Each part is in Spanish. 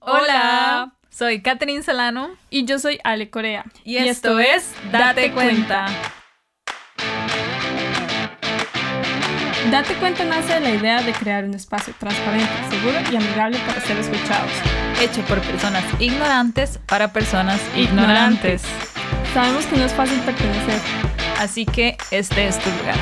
Hola, soy Catherine Solano y yo soy Ale Corea. Y, esto, es Date, cuenta. Date cuenta nace de la idea de crear un espacio transparente, seguro y amigable para ser escuchados. Hecho por personas ignorantes para personas ignorantes. Sabemos que no es fácil pertenecer. Así que este es tu lugar.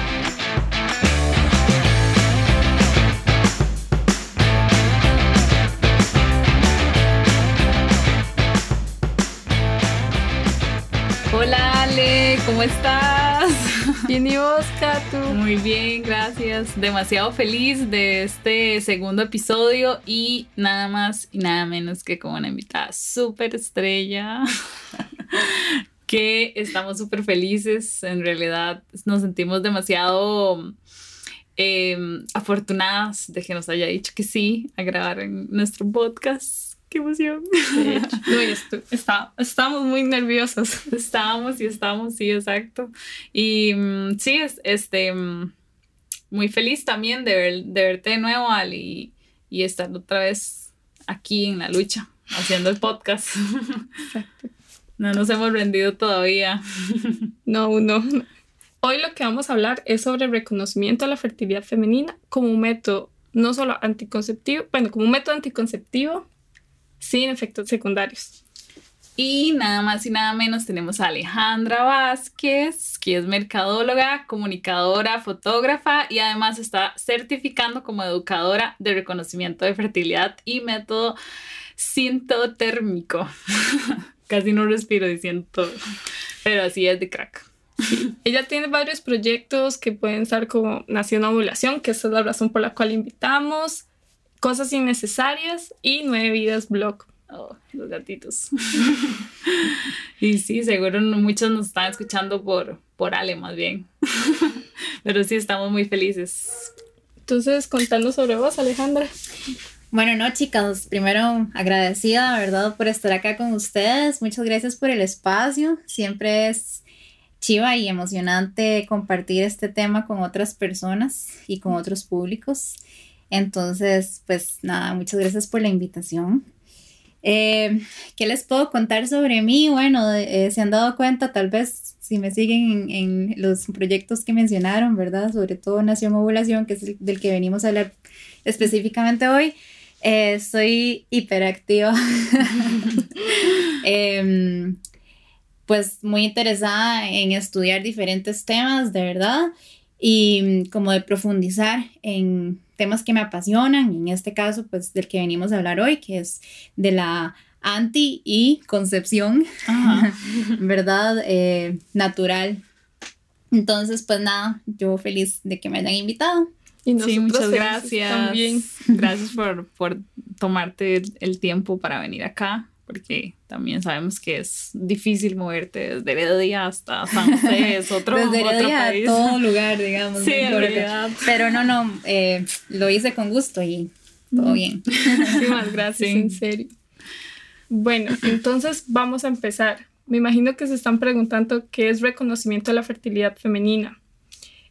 Hola Ale, ¿cómo estás? Bien y vos, Katu. Muy bien, gracias. Demasiado feliz de este segundo episodio y nada más y nada menos que como una invitada súper estrella. que estamos súper felices. En realidad nos sentimos demasiado em, afortunadas de que nos haya dicho que sí a grabar en nuestro podcast qué emoción. De hecho, está, estábamos muy nerviosos. Estábamos y estamos, sí, exacto. Y mm, sí, es, este, mm, muy feliz también de, ver, de verte de nuevo, Ali, y, estar otra vez aquí en la lucha, haciendo el podcast. Exacto. No nos hemos rendido todavía. No, no. Hoy lo que vamos a hablar es sobre el reconocimiento a la fertilidad femenina como un método no solo anticonceptivo, bueno, como un método anticonceptivo sin efectos secundarios. Y nada más y nada menos tenemos a Alejandra Vázquez, que es mercadóloga, comunicadora, fotógrafa y además está certificando como educadora de reconocimiento de fertilidad y método sintotérmico. Casi no respiro diciendo todo, pero así es de crack. Ella tiene varios proyectos que pueden ser como Nación Ovulación, que esa es la razón por la cual invitamos, Cosas innecesarias y Nueve Vidas Blog. Oh, los gatitos. y sí, seguro muchos nos están escuchando por, por Ale más bien. Pero sí, estamos muy felices. Entonces, contando sobre vos, Alejandra. Bueno, no, chicas, primero agradecida, ¿verdad?, por estar acá con ustedes. Muchas gracias por el espacio. Siempre es chiva y emocionante compartir este tema con otras personas y con otros públicos. Entonces, pues nada, muchas gracias por la invitación. Eh, ¿Qué les puedo contar sobre mí? Bueno, eh, se han dado cuenta, tal vez si me siguen en, los proyectos que mencionaron, ¿verdad? Sobre todo Nación Ovulación, que es el, del que venimos a hablar específicamente hoy. Eh, soy hiperactiva. Em, pues muy interesada en estudiar diferentes temas, de verdad, y como de profundizar en temas que me apasionan, en este caso, pues del que venimos a hablar hoy, que es de la anti y concepción, ¿verdad? Eh, natural. Entonces, pues nada, yo feliz de que me hayan invitado. Y sí, muchas gracias. También. Gracias por, por tomarte el tiempo para venir acá porque también sabemos que es difícil moverte desde Heredia hasta San José, es otro, desde Heredia a todo lugar, digamos. Sí, en realidad. Pero no, no, eh, lo hice con gusto y todo bien. Muchísimas gracias, en serio. Bueno, entonces vamos a empezar. Me imagino que se están preguntando qué es reconocimiento de la fertilidad femenina.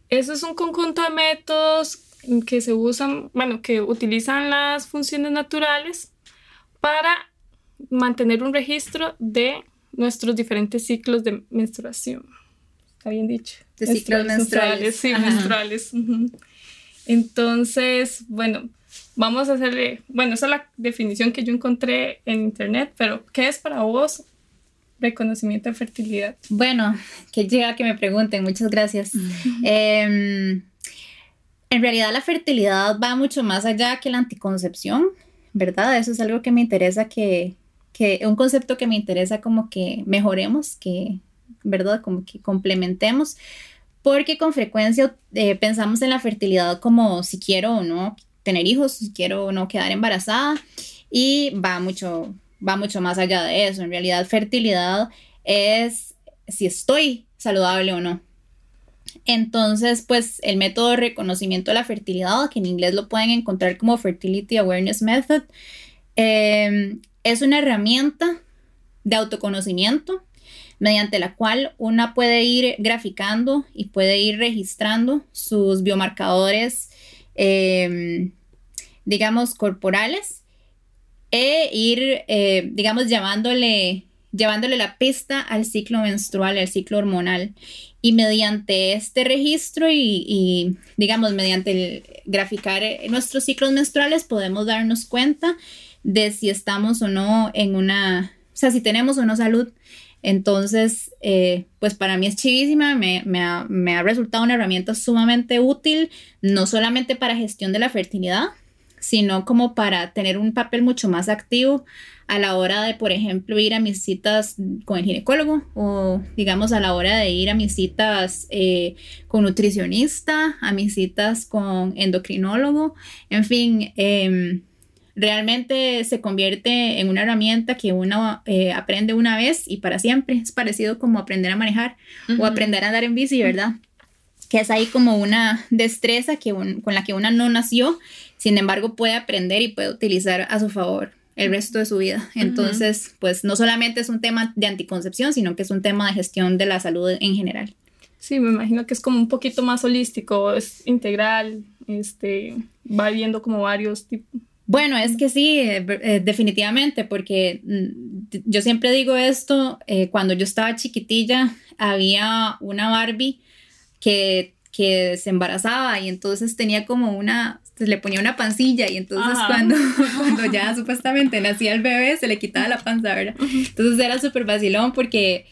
Eso es un conjunto de métodos que se usan, bueno, que utilizan las funciones naturales para mantener un registro de nuestros diferentes ciclos de menstruación. ¿Está bien dicho? De ciclos menstruales. Sí, menstruales. Entonces, bueno, vamos a hacerle, bueno, esa es la definición que yo encontré en internet, pero ¿qué es para vos reconocimiento de fertilidad? Bueno, que llega que me pregunten, muchas gracias. Em, en realidad la fertilidad va mucho más allá que la anticoncepción, ¿verdad? Eso es algo que me interesa que, que un concepto que me interesa como que mejoremos, que, ¿verdad? Como que complementemos, porque con frecuencia eh, pensamos en la fertilidad como si quiero o no tener hijos, si quiero o no quedar embarazada, y va mucho, va mucho más allá de eso. En realidad, fertilidad es si estoy saludable o no. Entonces, pues el método de reconocimiento de la fertilidad, que en inglés lo pueden encontrar como Fertility Awareness Method, eh, es una herramienta de autoconocimiento mediante la cual una puede ir graficando y puede ir registrando sus biomarcadores, em, digamos, corporales e ir, eh, digamos, llevándole la pista al ciclo menstrual, al ciclo hormonal. Y mediante este registro y, digamos, mediante el graficar nuestros ciclos menstruales, podemos darnos cuenta de si estamos o no en una, o sea, si tenemos o no salud. Entonces, eh, pues para mí es chivísima, me, ha, me, ha, resultado una herramienta sumamente útil, no solamente para gestión de la fertilidad, sino como para tener un papel mucho más activo a la hora de, por ejemplo, ir a mis citas con el ginecólogo o, digamos, a la hora de ir a mis citas eh, con nutricionista, a mis citas con endocrinólogo, en fin. Em, realmente se convierte en una herramienta que uno eh, aprende una vez y para siempre. Es parecido como aprender a manejar o aprender a andar en bici, ¿verdad? Que es ahí como una destreza que con la que uno no nació, sin embargo puede aprender y puede utilizar a su favor el resto de su vida. Entonces, pues no solamente es un tema de anticoncepción, sino que es un tema de gestión de la salud en general. Sí, me imagino que es como un poquito más holístico, es integral, este, va viendo como varios tipos bueno, es que sí, eh, eh, definitivamente, porque mm, yo siempre digo esto, eh, cuando yo estaba chiquitilla había una Barbie que, que se embarazaba y entonces tenía como una, se le ponía una pancilla y entonces cuando, cuando ya supuestamente nacía el bebé se le quitaba la panza, ¿verdad? Entonces era súper vacilón porque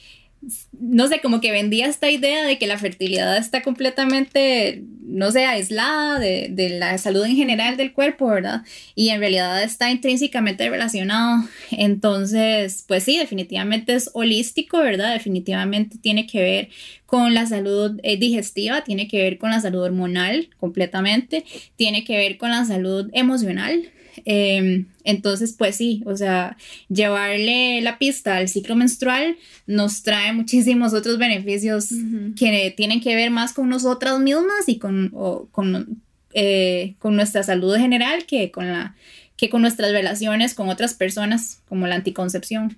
no sé, como que vendía esta idea de que la fertilidad está completamente, no sé, aislada de, de, la salud en general del cuerpo, ¿verdad? Y en realidad está intrínsecamente relacionado. Entonces, pues sí, definitivamente es holístico, ¿verdad? Definitivamente tiene que ver con la salud eh, digestiva, tiene que ver con la salud hormonal completamente, tiene que ver con la salud emocional. Em, entonces, pues sí, o sea, llevarle la pista al ciclo menstrual nos trae muchísimos otros beneficios que tienen que ver más con nosotras mismas y con, con, eh, con nuestra salud general que con, la, que con nuestras relaciones con otras personas, como la anticoncepción.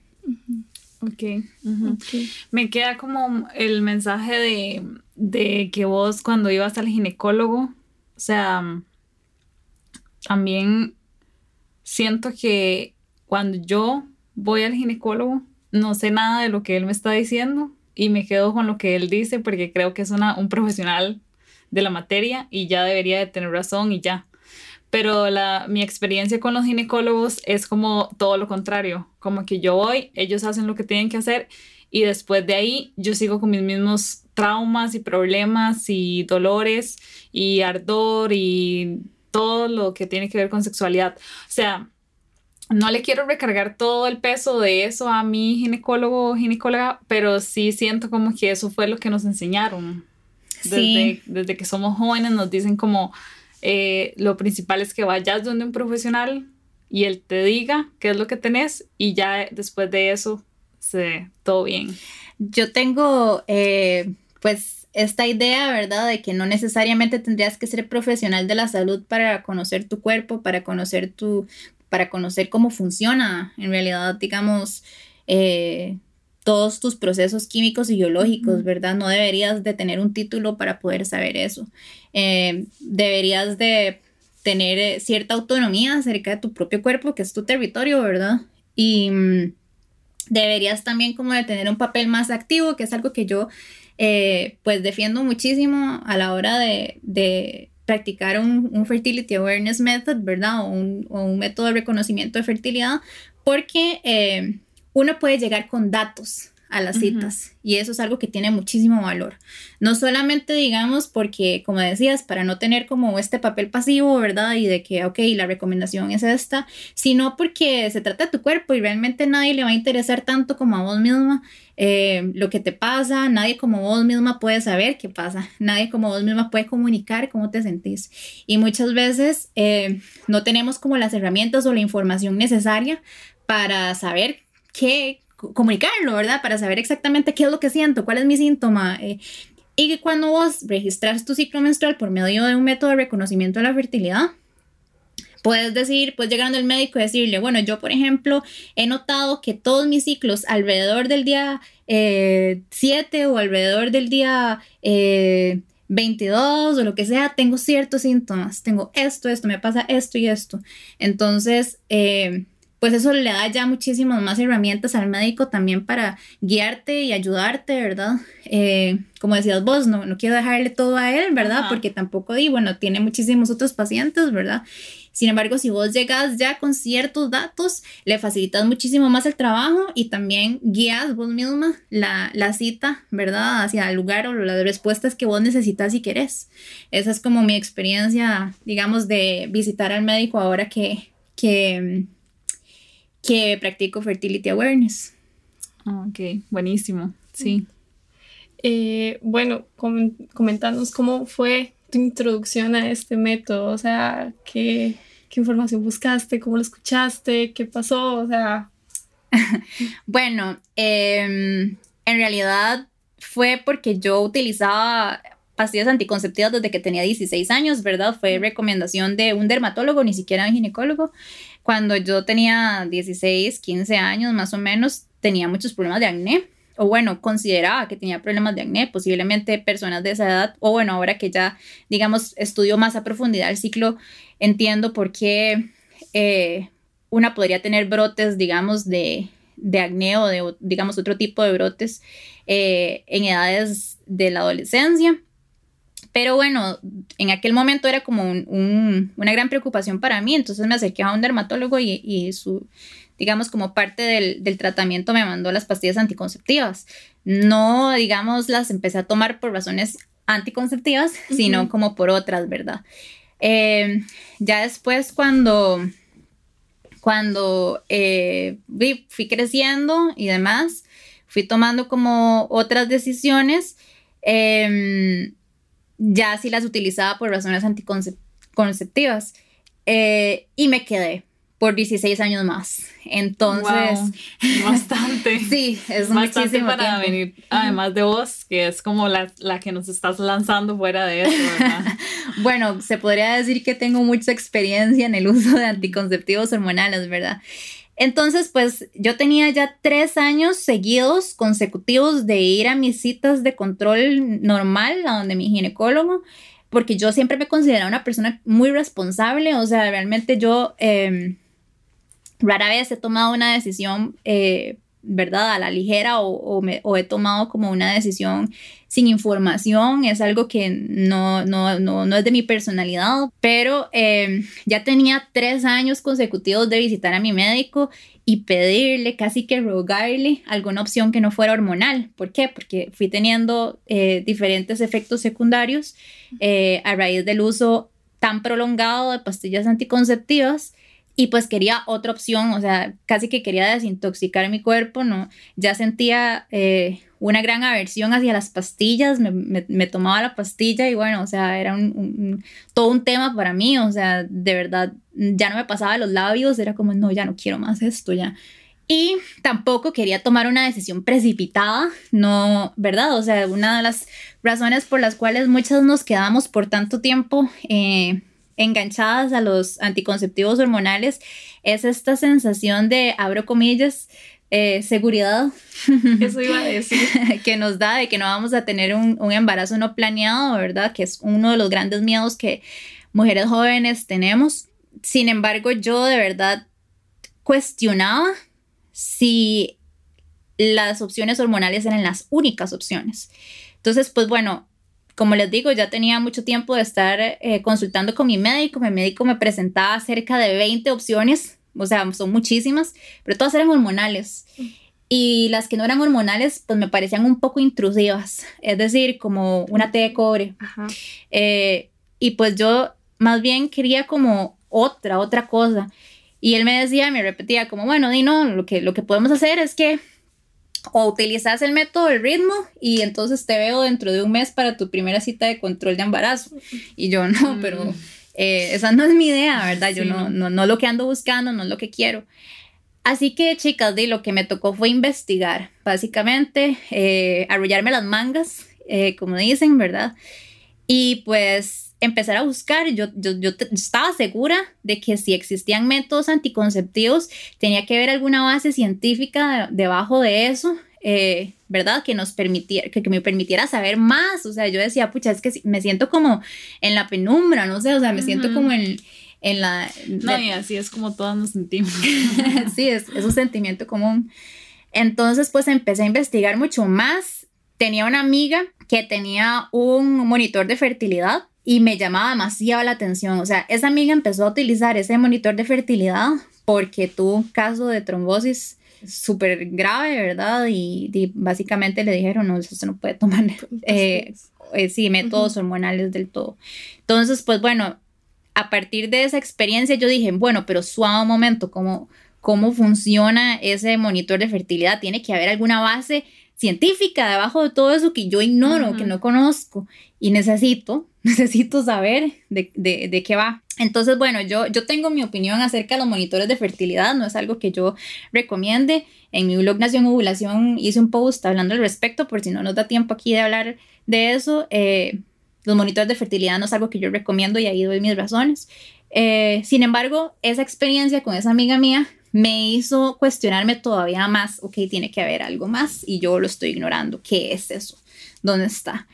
Okay. ok. Me queda como el mensaje de, de que vos cuando ibas al ginecólogo, o sea, también siento que cuando yo voy al ginecólogo, no sé nada de lo que él me está diciendo y me quedo con lo que él dice porque creo que es un profesional de la materia y ya debería de tener razón y ya. Pero mi experiencia con los ginecólogos es como todo lo contrario, como que yo voy, ellos hacen lo que tienen que hacer y después de ahí yo sigo con mis mismos traumas y problemas y dolores y ardor y todo lo que tiene que ver con sexualidad. O sea, no le quiero recargar todo el peso de eso a mi ginecólogo o ginecóloga, pero sí siento como que eso fue lo que nos enseñaron. Desde, desde que somos jóvenes nos dicen como eh, lo principal es que vayas donde un profesional y él te diga qué es lo que tenés y ya después de eso se todo bien. Yo tengo eh, pues esta idea, ¿verdad? De que no necesariamente tendrías que ser profesional de la salud para conocer tu cuerpo, para conocer tu, para conocer cómo funciona en realidad, digamos, eh, todos tus procesos químicos y biológicos, ¿verdad? No deberías de tener un título para poder saber eso. Eh, deberías de tener eh, cierta autonomía acerca de tu propio cuerpo, que es tu territorio, ¿verdad? Y mm, deberías también como de tener un papel más activo, que es algo que yo eh, pues defiendo muchísimo a la hora de, practicar un, Fertility Awareness Method, ¿verdad? O un, método de reconocimiento de fertilidad, porque eh, uno puede llegar con datos a las citas y eso es algo que tiene muchísimo valor. No solamente digamos porque, como decías, para no tener como este papel pasivo, ¿verdad? Y de que, ok, la recomendación es esta, sino porque se trata de tu cuerpo y realmente nadie le va a interesar tanto como a vos misma eh, lo que te pasa, nadie como vos misma puede saber qué pasa, nadie como vos misma puede comunicar cómo te sentís. Y muchas veces eh, no tenemos como las herramientas o la información necesaria para saber qué, comunicarlo, ¿verdad? Para saber exactamente qué es lo que siento, cuál es mi síntoma. Eh, y que cuando vos registras tu ciclo menstrual por medio de un método de reconocimiento de la fertilidad, puedes decir, pues llegando al médico y decirle, bueno, yo por ejemplo he notado que todos mis ciclos alrededor del día 7 eh, o alrededor del día 22 eh, o lo que sea, tengo ciertos síntomas, tengo esto, esto, me pasa esto y esto. Entonces, pues eso le da ya muchísimas más herramientas al médico también para guiarte y ayudarte, ¿verdad? Eh, como decías vos, no, no quiero dejarle todo a él, ¿verdad? Porque tampoco di, bueno, tiene muchísimos otros pacientes, ¿verdad? Sin embargo, si vos llegas ya con ciertos datos, le facilitas muchísimo más el trabajo y también guías vos misma la, la cita, ¿verdad? Hacia el lugar o las respuestas que vos necesitas y querés. Esa es como mi experiencia, digamos, de visitar al médico ahora que, que, que practico fertility awareness. Ah, ok, buenísimo, sí. Eh, bueno, comentanos cómo fue tu introducción a este método, o sea, qué, qué información buscaste, cómo lo escuchaste, qué pasó, o sea... bueno, em, en realidad fue porque yo utilizaba pastillas anticonceptivas desde que tenía 16 años, ¿verdad? Fue recomendación de un dermatólogo, ni siquiera un ginecólogo. Cuando yo tenía 16, 15 años más o menos, tenía muchos problemas de acné o bueno, consideraba que tenía problemas de acné, posiblemente personas de esa edad, o bueno, ahora que ya, digamos, estudio más a profundidad el ciclo, entiendo por qué eh, una podría tener brotes, digamos, de, de, acné o de, digamos, otro tipo de brotes eh, en edades de la adolescencia. Pero bueno, en aquel momento era como una gran preocupación para mí, entonces me acerqué a un dermatólogo y, y su, digamos, como parte del, tratamiento me mandó las pastillas anticonceptivas. No, digamos, las empecé a tomar por razones anticonceptivas, sino como por otras, ¿verdad? Em, ya después cuando, cuando eh, fui, creciendo y demás, fui tomando como otras decisiones, em, ya sí las utilizaba por razones anticonceptivas eh, y me quedé por 16 años más. Entonces, bastante. sí, es bastante muchísimo para venir, además de vos, que es como la, la, que nos estás lanzando fuera de eso, ¿verdad? bueno, se podría decir que tengo mucha experiencia en el uso de anticonceptivos hormonales, ¿verdad? Entonces, pues yo tenía ya tres años seguidos, consecutivos, de ir a mis citas de control normal, a donde mi ginecólogo, porque yo siempre me consideraba una persona muy responsable, o sea, realmente yo... Eh, rara vez he tomado una decisión, eh, ¿verdad?, a la ligera o, he tomado como una decisión sin información, es algo que no, no, no, es de mi personalidad, pero em, ya tenía tres años consecutivos de visitar a mi médico y pedirle, casi que rogarle alguna opción que no fuera hormonal. ¿Por qué? Porque fui teniendo eh, diferentes efectos secundarios eh, a raíz del uso tan prolongado de pastillas anticonceptivas y pues quería otra opción, o sea, casi que quería desintoxicar mi cuerpo, ¿no? Ya sentía eh, una gran aversión hacia las pastillas, me, me, tomaba la pastilla y bueno, o sea, era un, todo un tema para mí, o sea, de verdad, ya no me pasaba los labios, era como, no, ya no quiero más esto, ya. Y tampoco quería tomar una decisión precipitada, no, ¿verdad? O sea, una de las razones por las cuales muchas nos quedamos por tanto tiempo eh, enganchadas a los anticonceptivos hormonales es esta sensación de, abro comillas, eh, seguridad. Eso iba a decir. que nos da de que no vamos a tener un, un, embarazo no planeado, ¿verdad? Que es uno de los grandes miedos que mujeres jóvenes tenemos. Sin embargo, yo de verdad cuestionaba si las opciones hormonales eran las únicas opciones. Entonces, pues bueno, como les digo, ya tenía mucho tiempo de estar eh, consultando con mi médico. Mi médico me presentaba cerca de 20 opciones, o sea, son muchísimas, pero todas eran hormonales. Y las que no eran hormonales, pues me parecían un poco intrusivas, es decir, como una T de cobre. Eh, y pues yo más bien quería como otra, otra cosa. Y él me decía, me repetía como, bueno, Dino, lo que, lo que podemos hacer es que o utilizas el método del ritmo y entonces te veo dentro de un mes para tu primera cita de control de embarazo. Y yo no, mm. pero eh, esa no es mi idea, ¿verdad? Yo no, no, no lo que ando buscando, no es lo que quiero. Así que, chicas, de lo que me tocó fue investigar, básicamente, eh, arrullarme las mangas, eh, como dicen, ¿verdad? Y pues empezar a buscar. Yo, yo, yo, estaba segura de que si existían métodos anticonceptivos, tenía que haber alguna base científica debajo de eso. Eh, ¿verdad? Que nos permitiera, que, me permitiera saber más, o sea, yo decía, pucha, es que me siento como en la penumbra, no sé, o sea, me siento como en, en la... No, y así es como todos nos sentimos. sí, es, es un sentimiento común. Entonces, pues empecé a investigar mucho más. Tenía una amiga que tenía un monitor de fertilidad y me llamaba demasiado la atención. O sea, esa amiga empezó a utilizar ese monitor de fertilidad porque tuvo un caso de trombosis súper grave, ¿verdad? Y, básicamente le dijeron, no, eso no puede tomar, eh, eh, sí, métodos hormonales del todo. Entonces, pues bueno, a partir de esa experiencia yo dije, bueno, pero suave un momento, ¿cómo, ¿cómo funciona ese monitor de fertilidad? Tiene que haber alguna base científica debajo de todo eso que yo ignoro, que no conozco y necesito, necesito saber de, de, de, qué va. Entonces, bueno, yo, yo tengo mi opinión acerca de los monitores de fertilidad, no es algo que yo recomiende. En mi blog Nación Ovulación hice un post hablando al respecto, por si no nos da tiempo aquí de hablar de eso. Eh, los monitores de fertilidad no es algo que yo recomiendo y ahí doy mis razones. Eh, sin embargo, esa experiencia con esa amiga mía me hizo cuestionarme todavía más, ok, tiene que haber algo más y yo lo estoy ignorando. ¿Qué es eso? ¿Dónde está?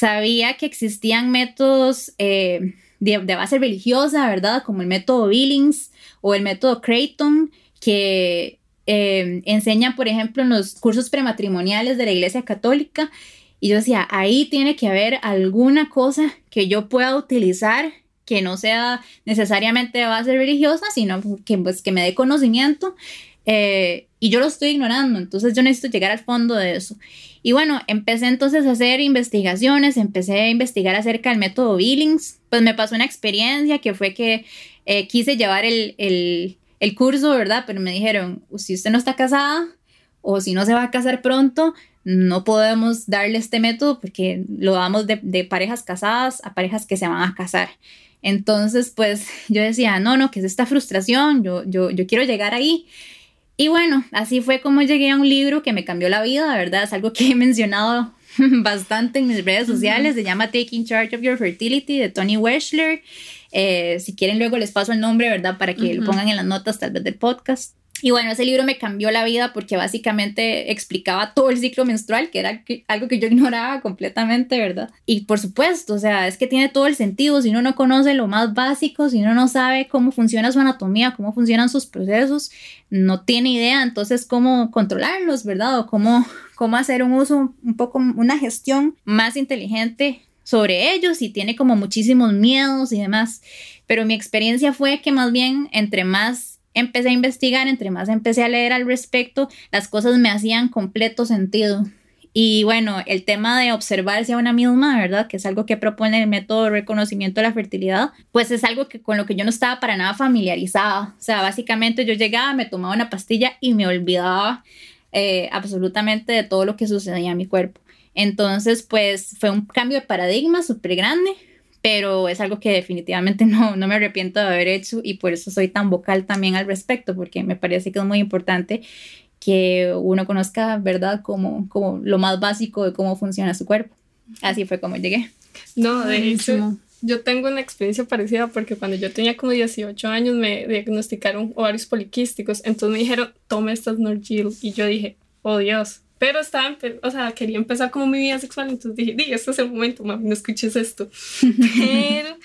Sabía que existían métodos eh, de, base religiosa, ¿verdad? Como el método Billings o el método Creighton, que eh, enseñan, por ejemplo, en los cursos prematrimoniales de la Iglesia Católica. Y yo decía, ahí tiene que haber alguna cosa que yo pueda utilizar que no sea necesariamente de base religiosa, sino que, pues, me dé conocimiento. Eh, y yo lo estoy ignorando, entonces yo necesito llegar al fondo de eso. Y bueno, empecé entonces a hacer investigaciones, empecé a investigar acerca del método Billings, pues me pasó una experiencia que fue que eh, quise llevar el, el, el, curso, ¿verdad? Pero me dijeron, si usted no está casada o si no se va a casar pronto, no podemos darle este método porque lo damos de, de parejas casadas a parejas que se van a casar. Entonces, pues yo decía, no, no, que es esta frustración, yo, yo, yo quiero llegar ahí. Y bueno, así fue como llegué a un libro que me cambió la vida, ¿verdad? Es algo que he mencionado bastante en mis redes sociales, se llama Taking Charge of Your Fertility de Tony Weschler. Eh, si quieren luego les paso el nombre, ¿verdad? Para que lo pongan en las notas tal vez del podcast. Y bueno, ese libro me cambió la vida porque básicamente explicaba todo el ciclo menstrual, que era algo que yo ignoraba completamente, ¿verdad? Y por supuesto, o sea, es que tiene todo el sentido. Si uno no conoce lo más básico, si uno no sabe cómo funciona su anatomía, cómo funcionan sus procesos, no tiene idea entonces cómo controlarlos, ¿verdad? O cómo, cómo hacer un uso, un poco, una gestión más inteligente sobre ellos y tiene como muchísimos miedos y demás. Pero mi experiencia fue que más bien entre más empecé a investigar, entre más empecé a leer al respecto, las cosas me hacían completo sentido. Y bueno, el tema de observarse a una misma, ¿verdad? Que es algo que propone el método de reconocimiento de la fertilidad, pues es algo que con lo que yo no estaba para nada familiarizada. O sea, básicamente yo llegaba, me tomaba una pastilla y me olvidaba eh, absolutamente de todo lo que sucedía en mi cuerpo. Entonces, pues fue un cambio de paradigma súper grande, pero es algo que definitivamente no, no me arrepiento de haber hecho y por eso soy tan vocal también al respecto, porque me parece que es muy importante que uno conozca, ¿verdad?, como, como lo más básico de cómo funciona su cuerpo. Así fue como llegué. No, de hecho, yo tengo una experiencia parecida porque cuando yo tenía como 18 años me diagnosticaron ovarios poliquísticos, entonces me dijeron, tome estas Norgil y yo dije, oh Dios, pero estaba, o sea, quería empezar como mi vida sexual, entonces dije, di, este es el momento, mami, no escuches esto. Pero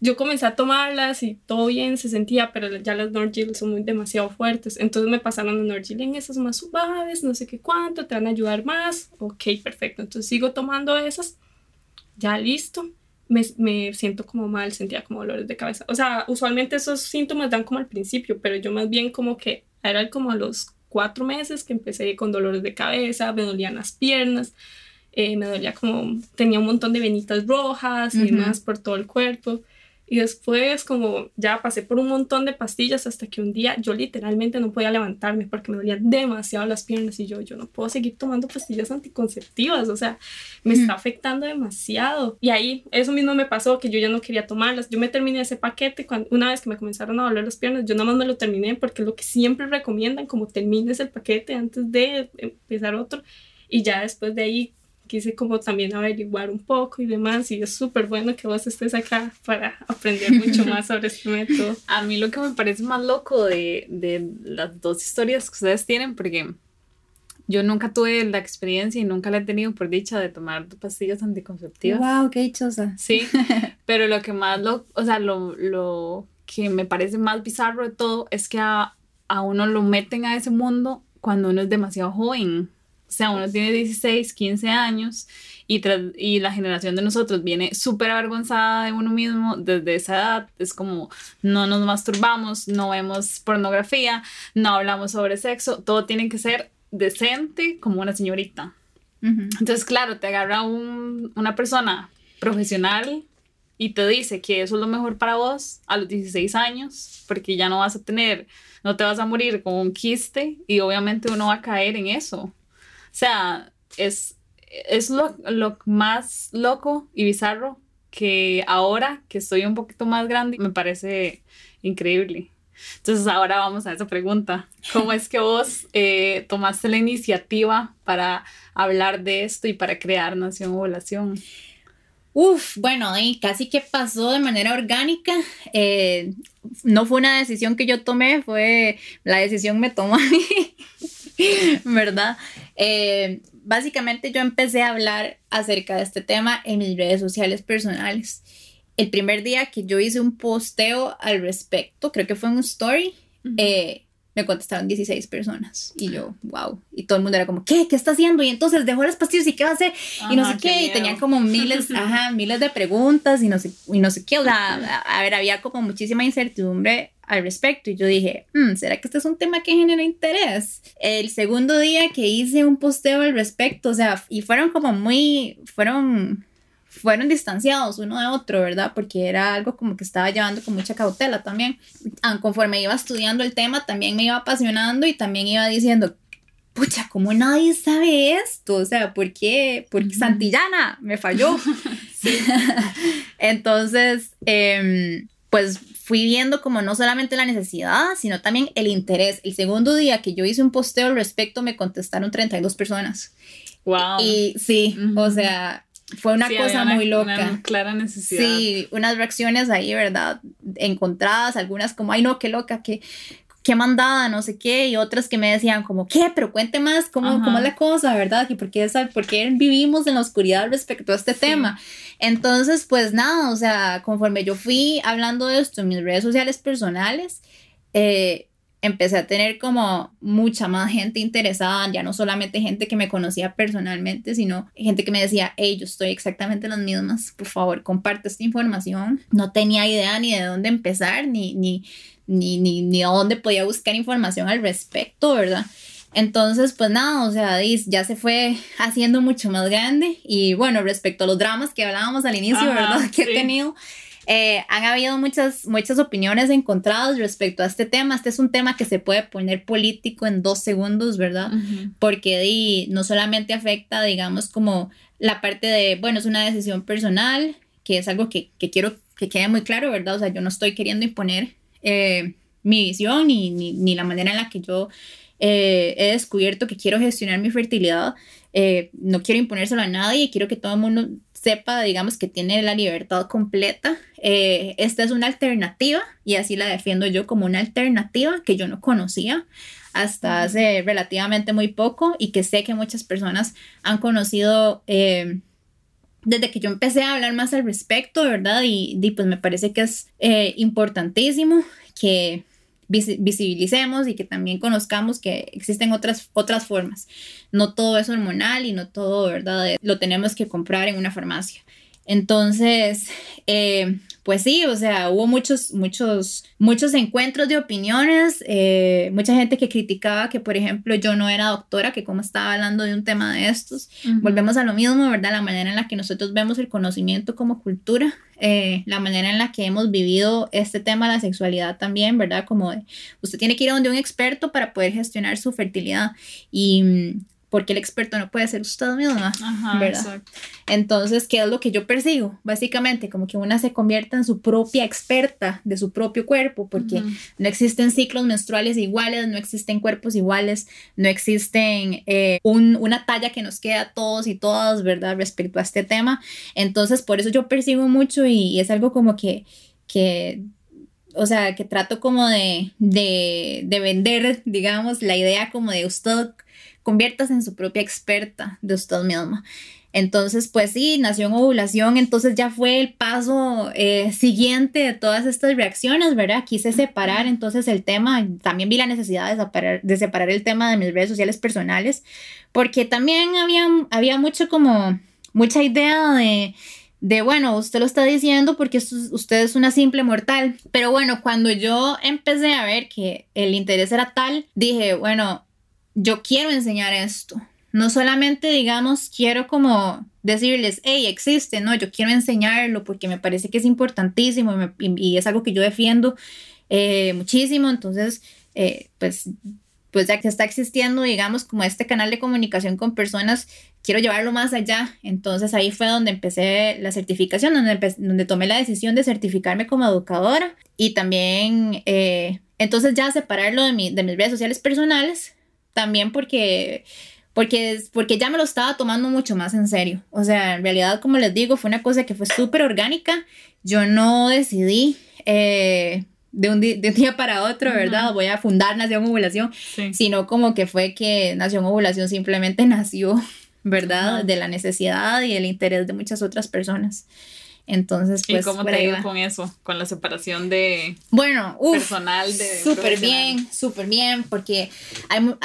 yo comencé a tomarlas y todo bien se sentía, pero ya las Norgil son muy demasiado fuertes. Entonces me pasaron las Norgil en esas más suaves, no sé qué cuánto, te van a ayudar más. Ok, perfecto. Entonces sigo tomando esas. Ya listo. Me, me, siento como mal, sentía como dolores de cabeza. O sea, usualmente esos síntomas dan como al principio, pero yo más bien como que era como a los cuatro meses que empecé con dolores de cabeza, me dolían las piernas, eh, me dolía como, tenía un montón de venitas rojas y demás por todo el cuerpo. Y después como ya pasé por un montón de pastillas hasta que un día yo literalmente no podía levantarme porque me dolían demasiado las piernas y yo, yo no puedo seguir tomando pastillas anticonceptivas, o sea, me está afectando demasiado. Y ahí eso mismo me pasó, que yo ya no quería tomarlas. Yo me terminé ese paquete cuando, una vez que me comenzaron a doler las piernas, yo nada más me lo terminé porque es lo que siempre recomiendan, como termines el paquete antes de empezar otro. Y ya después de ahí quise como también averiguar un poco y demás y es súper bueno que vos estés acá para aprender mucho más sobre este método. A mí lo que me parece más loco de, de las dos historias que ustedes tienen, porque yo nunca tuve la experiencia y nunca la he tenido por dicha de tomar pastillas anticonceptivas. ¡Wow! ¡Qué dichosa! Sí, pero lo que más lo, o sea, lo, lo que me parece más bizarro de todo es que a, a uno lo meten a ese mundo cuando uno es demasiado joven. O sea, uno tiene 16, 15 años y, y la generación de nosotros viene súper avergonzada de uno mismo desde esa edad. Es como no nos masturbamos, no vemos pornografía, no hablamos sobre sexo, todo tiene que ser decente como una señorita. Entonces, claro, te agarra un, una persona profesional y te dice que eso es lo mejor para vos a los 16 años, porque ya no vas a tener, no te vas a morir con un quiste y obviamente uno va a caer en eso. Sea, es, es lo, lo más loco y bizarro que ahora que estoy un poquito más grande me parece increíble. Entonces ahora vamos a esa pregunta. ¿Cómo es que vos eh, tomaste la iniciativa para hablar de esto y para crear Nación Ovulación? Uf, bueno, y casi que pasó de manera orgánica. Eh, no fue una decisión que yo tomé, fue la decisión me tomó a mí, ¿verdad? Eh, básicamente yo empecé a hablar acerca de este tema en mis redes sociales personales el primer día que yo hice un posteo al respecto, creo que fue un story, eh, me contestaron 16 personas y yo, wow, y todo el mundo era como, ¿qué? ¿Qué está haciendo? Y entonces dejó las pastillas y qué va a hacer? y no sé qué, y tenían como miles, ajá, miles de preguntas y no sé, y no sé qué, o sea, a ver, había como muchísima incertidumbre al respecto y yo dije, hmm, ¿será que este es un tema que genera interés? El segundo día que hice un posteo al respecto, o sea, y fueron como muy, fueron fueron distanciados uno de otro, ¿verdad? Porque era algo como que estaba llevando con mucha cautela también. Ah, conforme iba estudiando el tema, también me iba apasionando y también iba diciendo, pucha, ¿cómo nadie sabe esto? O sea, ¿por qué? Porque Santillana me falló. Entonces, em, pues fui viendo como no solamente la necesidad, sino también el interés. El segundo día que yo hice un posteo al respecto, me contestaron 32 personas. Wow. Y, sí, o sea, fue una cosa muy loca. Una clara necesidad. Sí, unas reacciones ahí, ¿verdad? Encontradas, algunas como, ay no, qué loca, qué, qué mandada, no sé qué, y otras que me decían como, ¿qué? Pero cuente más, ¿cómo, cómo es la cosa, verdad? ¿Y por qué, por qué vivimos en la oscuridad respecto a este tema? Entonces, pues nada, o sea, conforme yo fui hablando de esto en mis redes sociales personales, eh, empecé a tener como mucha más gente interesada, ya no solamente gente que me conocía personalmente, sino gente que me decía, hey, yo estoy exactamente las mismas, por favor, comparte esta información. No tenía idea ni de dónde empezar, ni, ni, ni, ni, ni dónde podía buscar información al respecto, ¿verdad? Entonces, pues nada, o sea, ya se fue haciendo mucho más grande y bueno, respecto a los dramas que hablábamos al inicio, ¿verdad? Que he tenido. Eh, han habido muchas, muchas opiniones encontradas respecto a este tema. Este es un tema que se puede poner político en dos segundos, ¿verdad? Porque no solamente afecta, digamos, como la parte de, bueno, es una decisión personal, que es algo que, quiero que quede muy claro, ¿verdad? O sea, yo no estoy queriendo imponer eh, mi visión ni, ni, la manera en la que yo eh, he descubierto que quiero gestionar mi fertilidad. no quiero imponérselo a nadie, quiero que todo el mundo sepa, digamos, que tiene la libertad completa. Eh, esta es una alternativa y así la defiendo yo como una alternativa que yo no conocía hasta hace relativamente muy poco y que sé que muchas personas han conocido eh, desde que yo empecé a hablar más al respecto, ¿verdad? Y, y pues me parece que es eh, importantísimo que visibilicemos y que también conozcamos que existen otras, otras formas. No todo es hormonal y no todo, ¿verdad? Lo tenemos que comprar en una farmacia. Entonces, eh, pues sí, o sea, hubo muchos, muchos, muchos encuentros de opiniones, eh, mucha gente que criticaba que, por ejemplo, yo no era doctora, que como estaba hablando de un tema de estos, volvemos a lo mismo, ¿verdad? La manera en la que nosotros vemos el conocimiento como cultura, eh, la manera en la que hemos vivido este tema de la sexualidad también, ¿verdad? Como de, usted tiene que ir a donde un experto para poder gestionar su fertilidad y mm, porque el experto no puede ser usted mismo, ¿verdad? Entonces, ¿qué es lo que yo persigo? Básicamente, como que una se convierta en su propia experta de su propio cuerpo, porque no existen ciclos menstruales iguales, no existen cuerpos iguales, no existen eh, una talla que nos queda a todos y todas, ¿verdad? Respecto a este tema. Entonces, por eso yo persigo mucho y, es algo como que, que o sea, que trato como de, de, de vender, digamos, la idea como de usted conviertas en su propia experta de usted misma. Entonces, pues sí, nació en ovulación, entonces ya fue el paso eh, siguiente de todas estas reacciones, ¿verdad? Quise separar entonces el tema, también vi la necesidad de separar, de separar el tema de mis redes sociales personales, porque también había, había mucho como, mucha idea de, de, bueno, usted lo está diciendo porque usted es una simple mortal, pero bueno, cuando yo empecé a ver que el interés era tal, dije, bueno, yo quiero enseñar esto no solamente, digamos, quiero como decirles, hey, existe, no, yo quiero enseñarlo porque me parece que es importantísimo y, es algo que yo defiendo eh, muchísimo. Entonces, eh, pues, pues ya que está existiendo, digamos, como este canal de comunicación con personas, quiero llevarlo más allá. Entonces ahí fue donde empecé la certificación, donde, donde tomé la decisión de certificarme como educadora y también, eh, entonces ya separarlo de, mi, de mis redes sociales personales, también porque porque, porque ya me lo estaba tomando mucho más en serio. O sea, en realidad, como les digo, fue una cosa que fue súper orgánica. Yo no decidí eh, de, un de, un día para otro, ¿verdad? Voy a fundar Nación Ovulación, sino como que fue que Nación Ovulación simplemente nació, ¿verdad? De la necesidad y el interés de muchas otras personas. Entonces, pues. ¿Y cómo te iba con eso? Con la separación de. Bueno, personal de. Súper bien, súper bien, porque hay.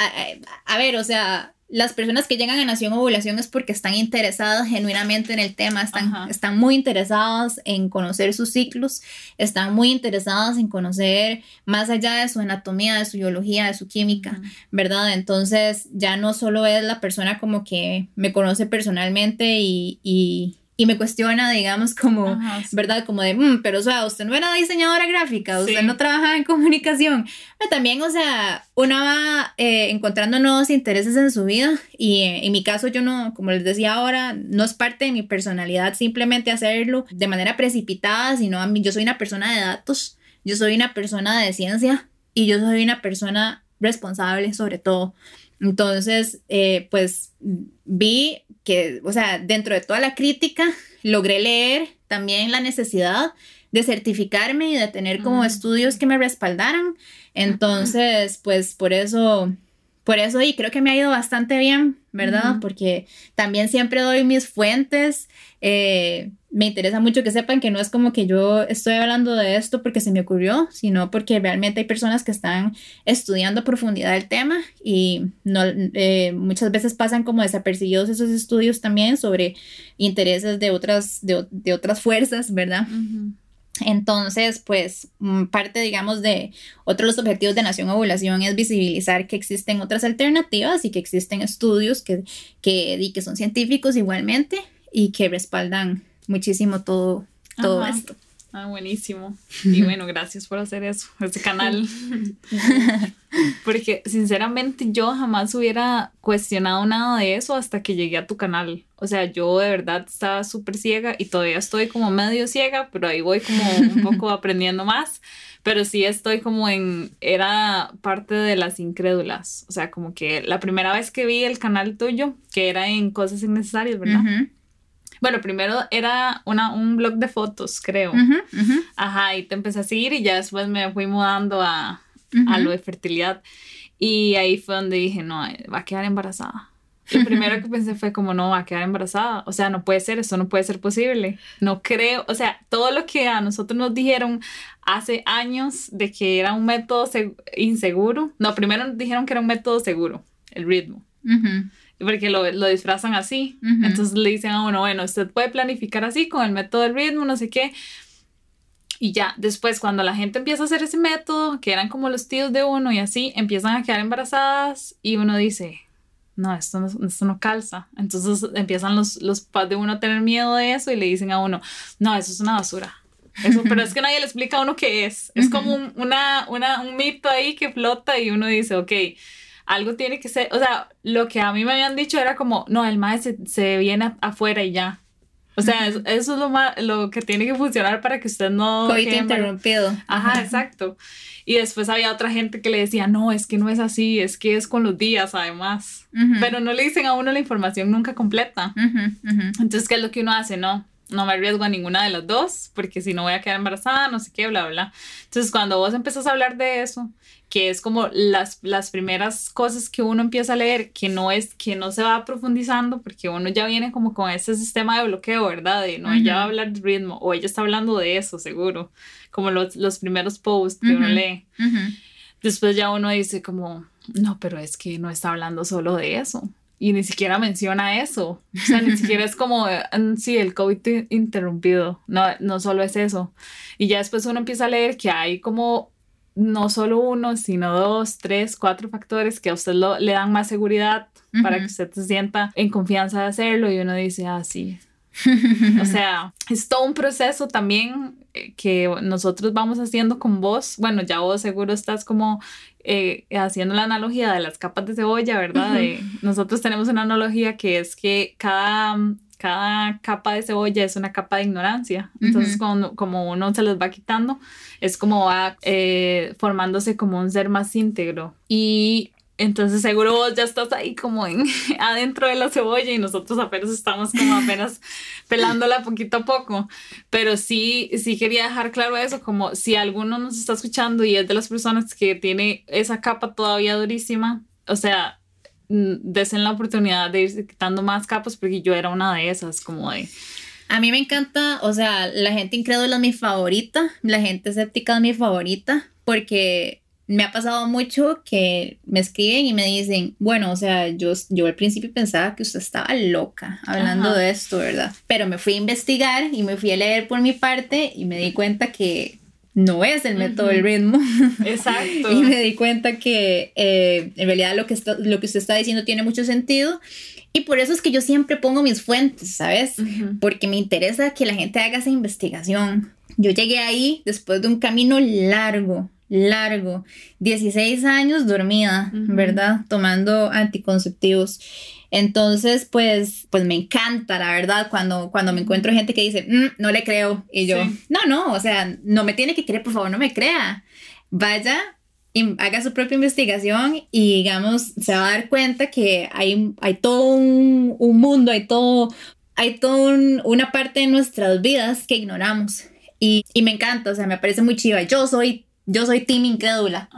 a, ver, o sea, las personas que llegan a Nación Ovulación es porque están interesadas genuinamente en el tema, están, están muy interesadas en conocer sus ciclos, están muy interesadas en conocer más allá de su anatomía, de su biología, de su química, ¿verdad? Entonces ya no solo es la persona como que me conoce personalmente y, y me cuestiona, digamos, como, ¿verdad? Como de, mm, pero o sea, usted no era diseñadora gráfica, usted no trabaja en comunicación. Pero también, o sea, uno va eh, encontrando nuevos intereses en su vida y eh, en mi caso yo no, como les decía ahora, no es parte de mi personalidad simplemente hacerlo de manera precipitada, sino a mí, yo soy una persona de datos, yo soy una persona de ciencia y yo soy una persona responsable sobre todo. Entonces, eh, pues vi que, o sea, dentro de toda la crítica, logré leer también la necesidad de certificarme y de tener como mm. estudios que me respaldaran. Entonces, pues por eso por eso y creo que me ha ido bastante bien, ¿verdad? Porque también siempre doy mis fuentes. Eh, me interesa mucho que sepan que no es como que yo estoy hablando de esto porque se me ocurrió, sino porque realmente hay personas que están estudiando a profundidad el tema y no, eh, muchas veces pasan como desapercibidos esos estudios también sobre intereses de otras, de, otras fuerzas, ¿verdad? Entonces, pues mm, parte, digamos, de otro de los objetivos de Nación Ovulación es visibilizar que existen otras alternativas y que existen estudios que, que, que son científicos igualmente y que respaldan muchísimo todo, todo esto. Ah, buenísimo. Y bueno, gracias por hacer eso, este canal. Porque sinceramente yo jamás hubiera cuestionado nada de eso hasta que llegué a tu canal. O sea, yo de verdad estaba súper ciega y todavía estoy como medio ciega, pero ahí voy como un poco aprendiendo más. Pero sí estoy como en, era parte de las incrédulas. O sea, como que la primera vez que vi el canal tuyo, que era en cosas innecesarias, ¿verdad? Bueno, primero era una, un blog de fotos, creo. Ajá, y te empecé a seguir y ya después me fui mudando a, a lo de fertilidad. Y ahí fue donde dije, no, eh, va a quedar embarazada. Lo primero que pensé fue como, no, va a quedar embarazada. O sea, no puede ser, eso no puede ser posible. No creo, o sea, todo lo que a nosotros nos dijeron hace años de que era un método inseguro. No, primero nos dijeron que era un método seguro, el ritmo. Porque lo, lo disfrazan así. Entonces le dicen a uno, bueno, usted puede planificar así con el método del ritmo, no sé qué. Y ya, después cuando la gente empieza a hacer ese método, que eran como los tíos de uno y así, empiezan a quedar embarazadas y uno dice, no, esto no, esto no calza. Entonces empiezan los, los padres de uno a tener miedo de eso y le dicen a uno, no, eso es una basura. Eso, pero es que nadie le explica a uno qué es. Es como un, una, una, un mito ahí que flota y uno dice, ok, algo tiene que ser, o sea, lo que a mí me habían dicho era como, no, el maestro se, se viene afuera y ya. O sea, eso, es lo, más, lo que tiene que funcionar para que usted no... Coito interrumpido. Ajá, exacto. Y después había otra gente que le decía, no, es que no es así, es que es con los días además. Pero no le dicen a uno la información nunca completa. Entonces, ¿qué es lo que uno hace? No, no me arriesgo a ninguna de las dos, porque si no voy a quedar embarazada, no sé qué, bla, bla. Entonces, cuando vos empezás a hablar de eso, que es como las, las primeras cosas que uno empieza a leer, que no es, que no se va profundizando, porque uno ya viene como con ese sistema de bloqueo, ¿verdad? De no, ella va a hablar de ritmo, o ella está hablando de eso, seguro, como los, los primeros posts que uno lee. Después ya uno dice como, no, pero es que no está hablando solo de eso y ni siquiera menciona eso. O sea, ni siquiera es como, mm, sí, el COVID interrumpido. No, no solo es eso. Y ya después uno empieza a leer que hay como no solo uno, sino dos, tres, cuatro factores que a usted lo, le dan más seguridad para que usted se sienta en confianza de hacerlo y uno dice, ah, sí. o sea, es todo un proceso también eh, que nosotros vamos haciendo con vos. Bueno, ya vos seguro estás como eh, haciendo la analogía de las capas de cebolla, ¿verdad? nosotros tenemos una analogía que es que cada, cada capa de cebolla es una capa de ignorancia. Entonces, como uno se los va quitando, es como va eh, formándose como un ser más íntegro. Y entonces seguro vos ya estás ahí como en, adentro de la cebolla y nosotros apenas estamos como apenas pelándola poquito a poco. Pero sí, sí quería dejar claro eso, como si alguno nos está escuchando y es de las personas que tiene esa capa todavía durísima, o sea, desen la oportunidad de ir quitando más capas porque yo era una de esas, como de... A mí me encanta, o sea, la gente incrédula es mi favorita, la gente escéptica es mi favorita, porque me ha pasado mucho que me escriben y me dicen, bueno, o sea, yo, yo al principio pensaba que usted estaba loca hablando de esto, ¿verdad? Pero me fui a investigar y me fui a leer por mi parte y me di cuenta que no es el método del ritmo. Exacto. y me di cuenta que eh, en realidad lo que, lo que usted está diciendo tiene mucho sentido. Y por eso es que yo siempre pongo mis fuentes, ¿sabes? Porque me interesa que la gente haga esa investigación. Yo llegué ahí después de un camino largo, largo, 16 años dormida, ¿verdad? Tomando anticonceptivos. Entonces, pues, pues me encanta, la verdad, cuando, cuando me encuentro gente que dice, mm, no le creo. Y yo, no, no, o sea, no me tiene que creer, por favor, no me crea. Vaya y haga su propia investigación y, digamos, se va a dar cuenta que hay, hay todo un, mundo, hay todo, hay todo una parte de nuestras vidas que ignoramos. Y, y me encanta, o sea, me parece muy chiva. Yo soy yo soy team incrédula,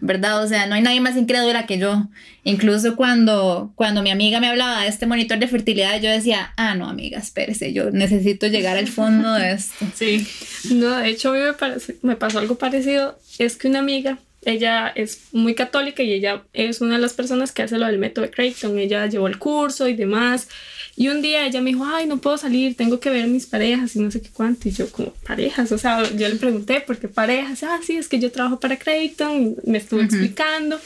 ¿verdad? O sea, no hay nadie más incrédula que yo. Incluso cuando, cuando mi amiga me hablaba de este monitor de fertilidad, yo decía, ah, no, amiga, espérese, yo necesito llegar al fondo de esto. Sí. No, de hecho, a mí me, me pasó algo parecido. Es que una amiga, ella es muy católica y ella es una de las personas que hace lo del método de Creighton. Ella llevó el curso y demás. Y un día ella me dijo, ay, no puedo salir, tengo que ver mis parejas y no sé qué cuánto. Y yo como, parejas, o sea, yo le pregunté, ¿por qué parejas? Ah, sí, es que yo trabajo para Creighton, me estuvo explicando.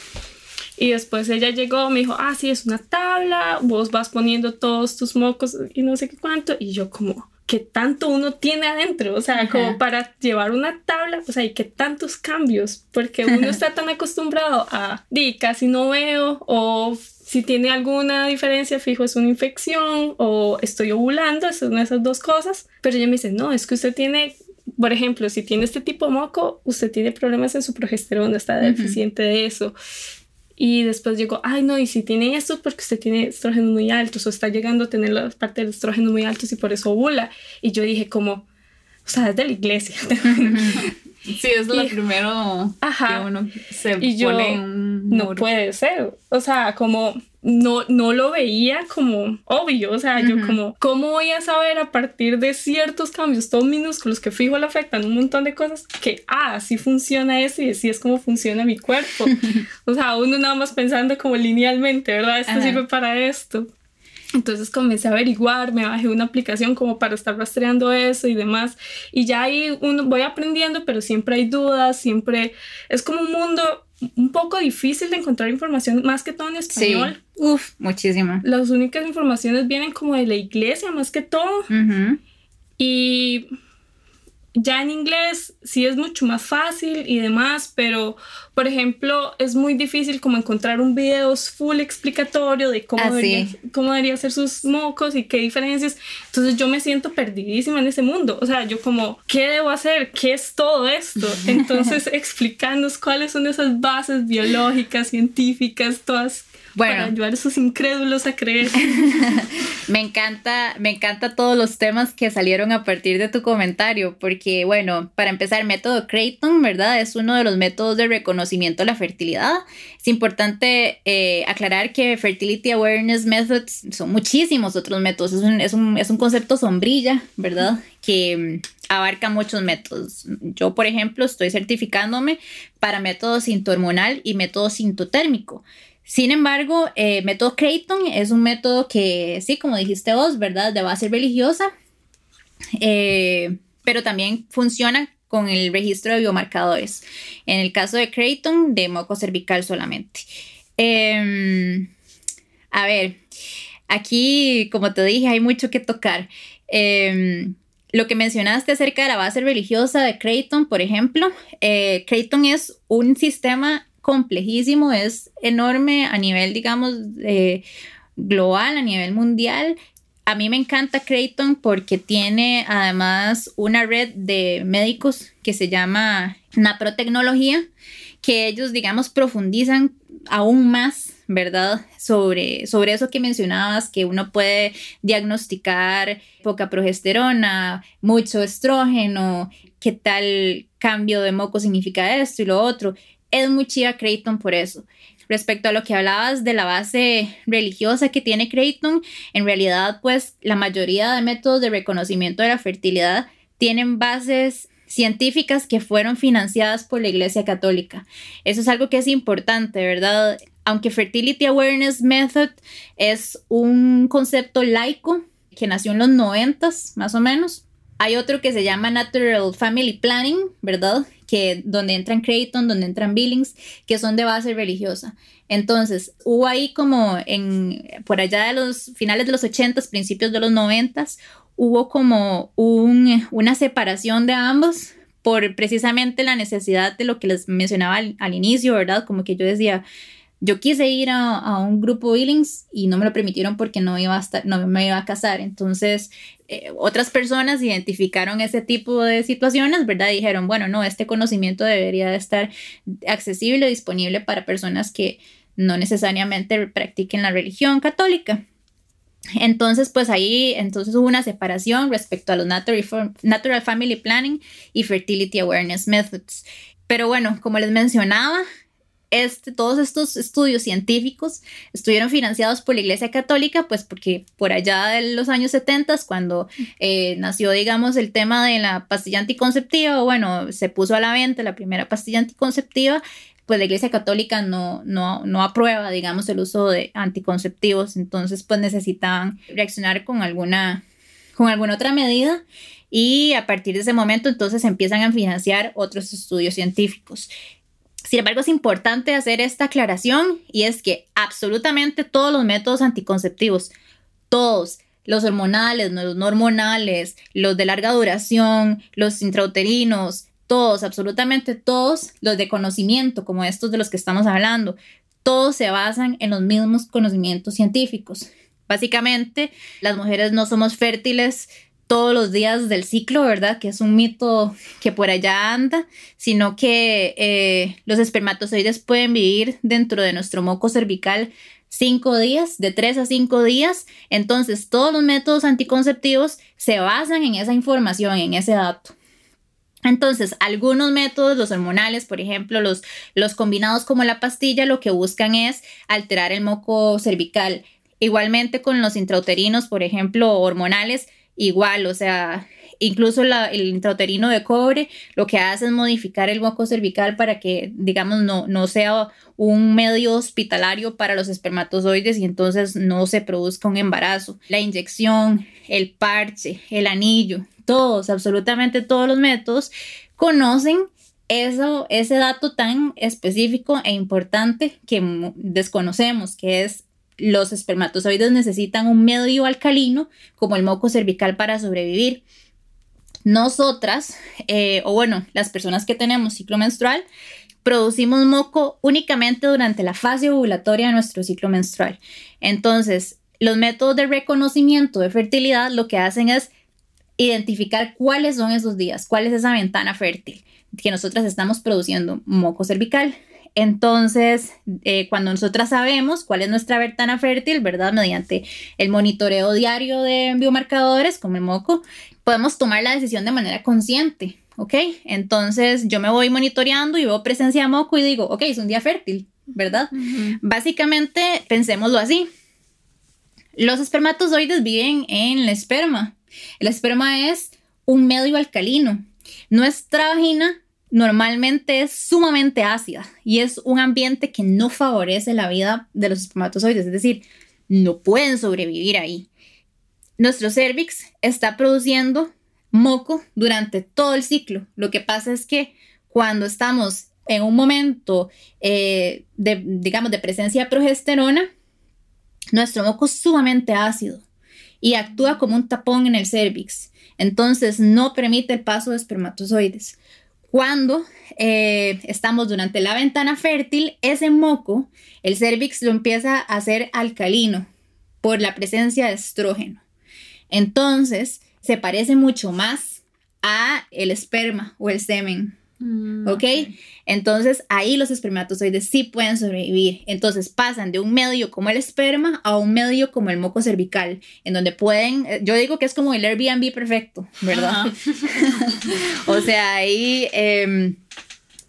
Y después ella llegó, me dijo, ah, sí, es una tabla, vos vas poniendo todos tus mocos y no sé qué cuánto. Y yo como, ¿qué tanto uno tiene adentro? O sea, como para llevar una tabla, o sea, y qué tantos cambios, porque uno está tan acostumbrado a, di, casi no veo o si tiene alguna diferencia, fijo, es una infección o estoy ovulando, son esas dos cosas. Pero ella me dice, no, es que usted tiene, por ejemplo, si tiene este tipo de moco, usted tiene problemas en su progesterona, está deficiente de eso. Y después llegó, ay no, y si tiene esto es porque usted tiene estrógenos muy altos o está llegando a tener la parte del estrógeno muy altos y por eso ovula. Y yo dije como, o sea, es de la iglesia. Sí, es lo primero que uno se y yo, No puede ser. O sea, como no, no lo veía como obvio. O sea, yo como, ¿cómo voy a saber a partir de ciertos cambios, todos minúsculos que fijo le afectan un montón de cosas, que, ah, así funciona eso y así es como funciona mi cuerpo? o sea, uno nada más pensando como linealmente, ¿verdad? Esto sirve para esto. Entonces comencé a averiguar, me bajé una aplicación como para estar rastreando eso y demás. Y ya ahí uno, voy aprendiendo, pero siempre hay dudas, siempre es como un mundo un poco difícil de encontrar información, más que todo en español. Sí. Uf, muchísimo. Las únicas informaciones vienen como de la iglesia, más que todo. Y ya en inglés sí es mucho más fácil y demás, pero por ejemplo es muy difícil como encontrar un video full explicatorio de cómo, ah, debería, cómo debería ser sus mocos y qué diferencias. Entonces yo me siento perdidísima en ese mundo. O sea, yo como, ¿qué debo hacer? ¿Qué es todo esto? Entonces explicándonos cuáles son esas bases biológicas, científicas, todas bueno, para ayudar a esos incrédulos a creer. me encanta, me encanta todos los temas que salieron a partir de tu comentario, porque bueno, para empezar, el método Creighton, ¿verdad? Es uno de los métodos de reconocimiento de la fertilidad. Es importante eh, aclarar que Fertility Awareness Methods son muchísimos otros métodos, es un, es un, es un concepto sombrilla, ¿verdad? Que mm, abarca muchos métodos. Yo, por ejemplo, estoy certificándome para método sintohormonal y método sintotérmico. Sin embargo, eh, método Creighton es un método que, sí, como dijiste vos, ¿verdad? De base religiosa, eh, pero también funciona con el registro de biomarcadores. En el caso de Creighton, de moco cervical solamente. Em, a ver, aquí, como te dije, hay mucho que tocar. Em, lo que mencionaste acerca de la base religiosa de Creighton, por ejemplo, eh, Creighton es un sistema es enorme a nivel, digamos, global, a nivel mundial. A mí me encanta Creighton porque tiene además una red de médicos que se llama Naprotecnología, que ellos, digamos, profundizan aún más, ¿verdad? Sobre, sobre eso que mencionabas, que uno puede diagnosticar poca progesterona, mucho estrógeno, qué tal cambio de moco significa esto y lo otro es muy Creighton por eso. Respecto a lo que hablabas de la base religiosa que tiene Creighton, en realidad pues la mayoría de métodos de reconocimiento de la fertilidad tienen bases científicas que fueron financiadas por la Iglesia Católica. Eso es algo que es importante, ¿verdad? Aunque Fertility Awareness Method es un concepto laico que nació en los noventas, más o menos, hay otro que se llama Natural Family Planning, ¿verdad? Que donde entran Creighton, donde entran Billings, que son de base religiosa. Entonces, hubo ahí como en, por allá de los finales de los 80, principios de los 90, hubo como un, una separación de ambos por precisamente la necesidad de lo que les mencionaba al, al inicio, ¿verdad? Como que yo decía, yo quise ir a, un grupo Billings y no me lo permitieron porque no iba a estar, no me iba a casar. Entonces, eh, otras personas identificaron ese tipo de situaciones, ¿verdad? dijeron, bueno, no, este conocimiento debería de estar accesible, disponible para personas que no necesariamente practiquen la religión católica. Entonces, pues ahí, entonces hubo una separación respecto a los natural Family Planning y Fertility Awareness Methods. Pero bueno, como les mencionaba, este, todos estos estudios científicos estuvieron financiados por la Iglesia Católica, pues porque por allá de los años 70, cuando eh, nació, digamos, el tema de la pastilla anticonceptiva, bueno, se puso a la venta la primera pastilla anticonceptiva, pues la Iglesia Católica no, no, no aprueba, digamos, el uso de anticonceptivos, entonces pues necesitaban reaccionar con alguna, con alguna otra medida y a partir de ese momento entonces empiezan a financiar otros estudios científicos. Sin embargo, es importante hacer esta aclaración y es que absolutamente todos los métodos anticonceptivos, todos, los hormonales, los no hormonales, los de larga duración, los intrauterinos, todos, absolutamente todos, los de conocimiento, como estos de los que estamos hablando, todos se basan en los mismos conocimientos científicos. Básicamente, las mujeres no somos fértiles todos los días del ciclo, ¿verdad? Que es un mito que por allá anda, sino que eh, los espermatozoides pueden vivir dentro de nuestro moco cervical cinco días, de tres a cinco días. Entonces, todos los métodos anticonceptivos se basan en esa información, en ese dato. Entonces, algunos métodos, los hormonales, por ejemplo, los, los combinados como la pastilla, lo que buscan es alterar el moco cervical. Igualmente con los intrauterinos, por ejemplo, hormonales, igual, o sea, incluso el intrauterino de cobre lo que hace es modificar el moco cervical para que, digamos, no, no sea un medio hospitalario para los espermatozoides y entonces no se produzca un embarazo. La inyección, el parche, el anillo, todos, absolutamente todos los métodos conocen eso, ese dato tan específico e importante que desconocemos, que es los espermatozoides necesitan un medio alcalino como el moco cervical para sobrevivir. Nosotras, eh, o bueno, las personas que tenemos ciclo menstrual, producimos moco únicamente durante la fase ovulatoria de nuestro ciclo menstrual. Entonces, los métodos de reconocimiento de fertilidad lo que hacen es identificar cuáles son esos días, cuál es esa ventana fértil que nosotras estamos produciendo moco cervical. Entonces, eh, cuando nosotras sabemos cuál es nuestra ventana fértil, ¿verdad? Mediante el monitoreo diario de biomarcadores, como el moco, podemos tomar la decisión de manera consciente, ¿ok? Entonces, yo me voy monitoreando y veo presencia de moco y digo, ok, es un día fértil, ¿verdad? Básicamente, pensémoslo así. Los espermatozoides viven en el esperma. El esperma es un medio alcalino. Nuestra vagina normalmente es sumamente ácida y es un ambiente que no favorece la vida de los espermatozoides, es decir, no pueden sobrevivir ahí. Nuestro cervix está produciendo moco durante todo el ciclo. Lo que pasa es que cuando estamos en un momento eh, de, digamos, de presencia de progesterona, nuestro moco es sumamente ácido y actúa como un tapón en el cervix. Entonces no permite el paso de espermatozoides. Cuando eh, estamos durante la ventana fértil, ese moco, el cervix lo empieza a hacer alcalino por la presencia de estrógeno. Entonces, se parece mucho más a el esperma o el semen. Mm, ¿Ok? Entonces ahí los espermatozoides sí pueden sobrevivir. Entonces pasan de un medio como el esperma a un medio como el moco cervical, en donde pueden, eh, yo digo que es como el Airbnb perfecto, ¿verdad? o sea, ahí... Em,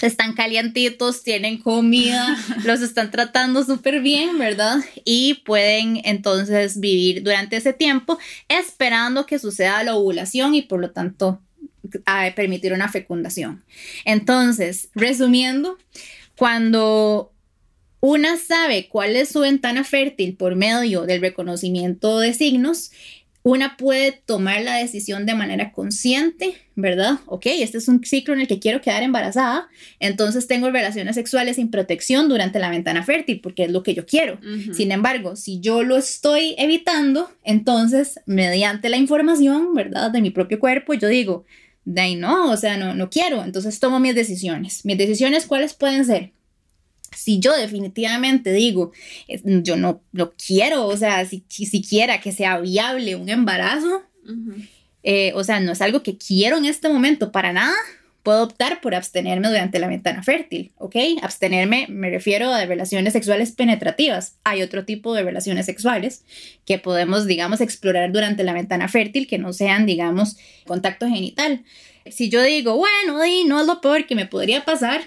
están calientitos, tienen comida, los están tratando súper bien, ¿verdad? Y pueden entonces vivir durante ese tiempo esperando que suceda la ovulación y por lo tanto a permitir una fecundación. Entonces, resumiendo, cuando una sabe cuál es su ventana fértil por medio del reconocimiento de signos, una puede tomar la decisión de manera consciente, ¿verdad? Ok, este es un ciclo en el que quiero quedar embarazada, entonces tengo relaciones sexuales sin protección durante la ventana fértil, porque es lo que yo quiero. Sin embargo, si yo lo estoy evitando, entonces, mediante la información, ¿verdad? De mi propio cuerpo, yo digo, de ahí no, o sea, no, no quiero, entonces tomo mis decisiones. Mis decisiones, ¿cuáles pueden ser? Si yo definitivamente digo, yo no lo quiero, o sea, si, siquiera que sea viable un embarazo, eh, o sea, no es algo que quiero en este momento para nada, puedo optar por abstenerme durante la ventana fértil, ¿ok? Abstenerme me refiero a relaciones sexuales penetrativas. Hay otro tipo de relaciones sexuales que podemos, digamos, explorar durante la ventana fértil que no sean, digamos, contacto genital. Si yo digo, bueno, y no es lo peor que me podría pasar,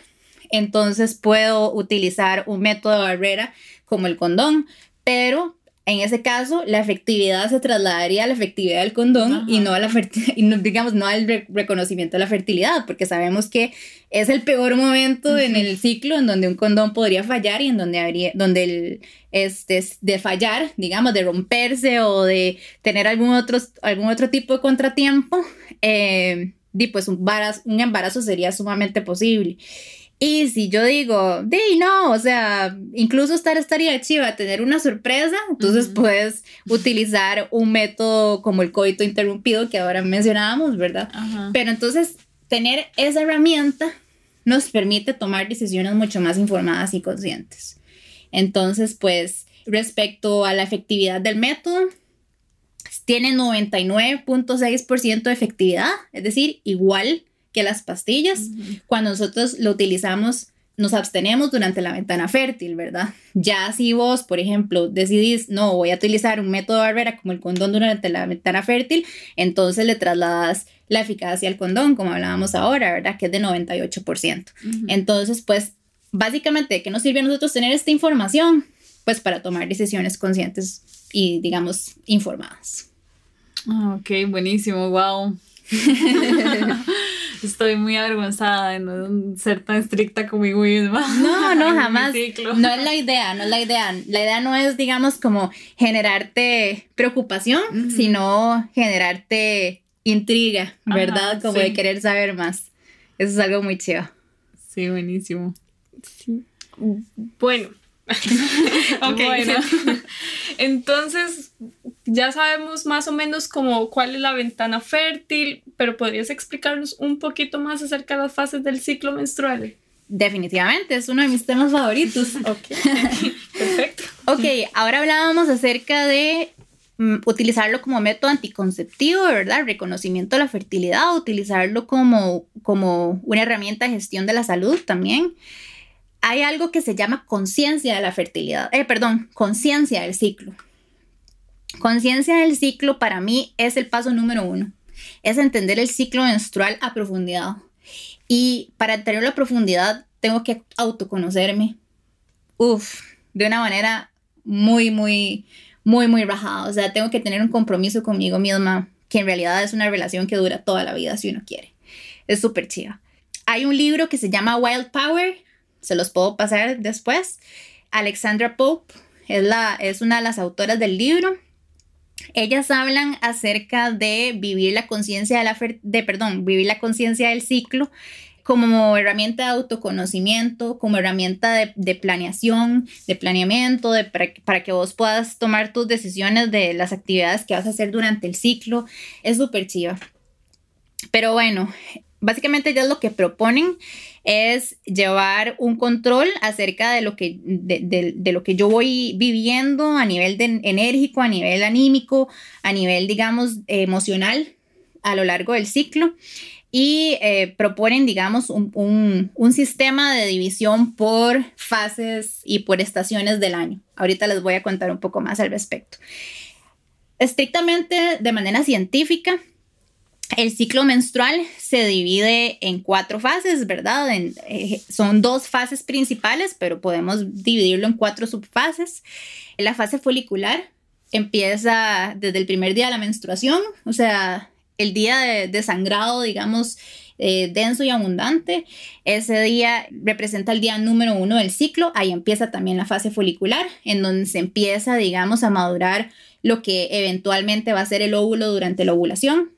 entonces puedo utilizar un método de barrera como el condón, pero en ese caso, la efectividad se trasladaría a la efectividad del condón y no a la y digamos no al reconocimiento de la fertilidad, porque sabemos que es el peor momento en el ciclo en donde un condón podría fallar y en donde habría, donde el, este, de fallar, digamos, de romperse o de tener algún otro, algún otro tipo de contratiempo, eh, pues un un embarazo sería sumamente posible. Y si yo digo, de no, o sea, incluso estar estaría chiva tener una sorpresa, entonces puedes utilizar un método como el coito interrumpido que ahora mencionábamos, ¿verdad? Pero entonces tener esa herramienta nos permite tomar decisiones mucho más informadas y conscientes. Entonces, pues, respecto a la efectividad del método, tiene 99.6% de efectividad, es decir, igual que las pastillas. Cuando nosotros lo utilizamos, nos abstenemos durante la ventana fértil, ¿verdad? Ya si vos, por ejemplo, decidís, no, voy a utilizar un método de barrera como el condón durante la ventana fértil, entonces le trasladas la eficacia al condón, como hablábamos ahora, ¿verdad? Que es de 98%. Entonces, pues, básicamente, ¿qué nos sirve a nosotros tener esta información? Pues para tomar decisiones conscientes y, digamos, informadas. Ah, ok, buenísimo, wow. Estoy muy avergonzada de no ser tan estricta conmigo misma. No, no, jamás. No es la idea, no es la idea. La idea no es, digamos, como generarte preocupación, sino generarte intriga, ¿verdad? como de querer saber más. Eso es algo muy chido. Sí, buenísimo. Sí. Bueno, ok, bueno. entonces ya sabemos más o menos como cuál es la ventana fértil, pero ¿podrías explicarnos un poquito más acerca de las fases del ciclo menstrual? Definitivamente, es uno de mis temas favoritos. ok, perfecto. Ok, ahora hablábamos acerca de mm, utilizarlo como método anticonceptivo, ¿verdad? Reconocimiento de la fertilidad, utilizarlo como, como una herramienta de gestión de la salud también. Hay algo que se llama conciencia de la fertilidad, eh, perdón, conciencia del ciclo. Conciencia del ciclo para mí es el paso número uno, es entender el ciclo menstrual a profundidad. Y para entenderlo a profundidad tengo que autoconocerme, uff, de una manera muy, muy, muy, muy rajada. O sea, tengo que tener un compromiso conmigo misma, que en realidad es una relación que dura toda la vida si uno quiere. Es súper chiva. Hay un libro que se llama Wild Power, se los puedo pasar después. Alexandra Pope es, la, es una de las autoras del libro. Ellas hablan acerca de vivir la conciencia de la de perdón, vivir la conciencia del ciclo como herramienta de autoconocimiento, como herramienta de, planeación, de planeamiento, de, para, para, que vos puedas tomar tus decisiones de las actividades que vas a hacer durante el ciclo. Es súper chiva. Pero bueno, básicamente ya lo que proponen es llevar un control acerca de lo que, de, lo que yo voy viviendo a nivel de, enérgico, a nivel anímico, a nivel, digamos, emocional a lo largo del ciclo y eh, proponen, digamos, un, un, sistema de división por fases y por estaciones del año. Ahorita les voy a contar un poco más al respecto. Estrictamente de manera científica, el ciclo menstrual se divide en cuatro fases, ¿verdad? Eh, son dos fases principales, pero podemos dividirlo en cuatro subfases. La fase folicular empieza desde el primer día de la menstruación, o sea, el día de, sangrado, digamos, eh, denso y abundante. Ese día representa el día número uno del ciclo. Ahí empieza también la fase folicular, en donde se empieza, digamos, a madurar lo que eventualmente va a ser el óvulo durante la ovulación.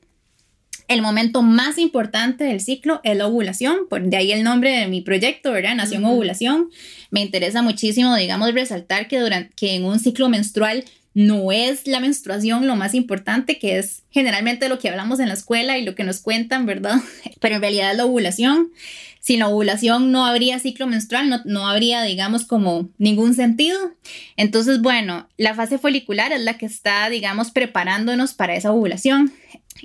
El momento más importante del ciclo es la ovulación, por de ahí el nombre de mi proyecto, ¿verdad? Nación Ovulación. Me interesa muchísimo, digamos, resaltar que, durante, que en un ciclo menstrual no es la menstruación lo más importante, que es generalmente lo que hablamos en la escuela y lo que nos cuentan, ¿verdad? Pero en realidad es la ovulación. Sin la ovulación no habría ciclo menstrual, no, no habría, digamos, como ningún sentido. Entonces, bueno, la fase folicular es la que está, digamos, preparándonos para esa ovulación.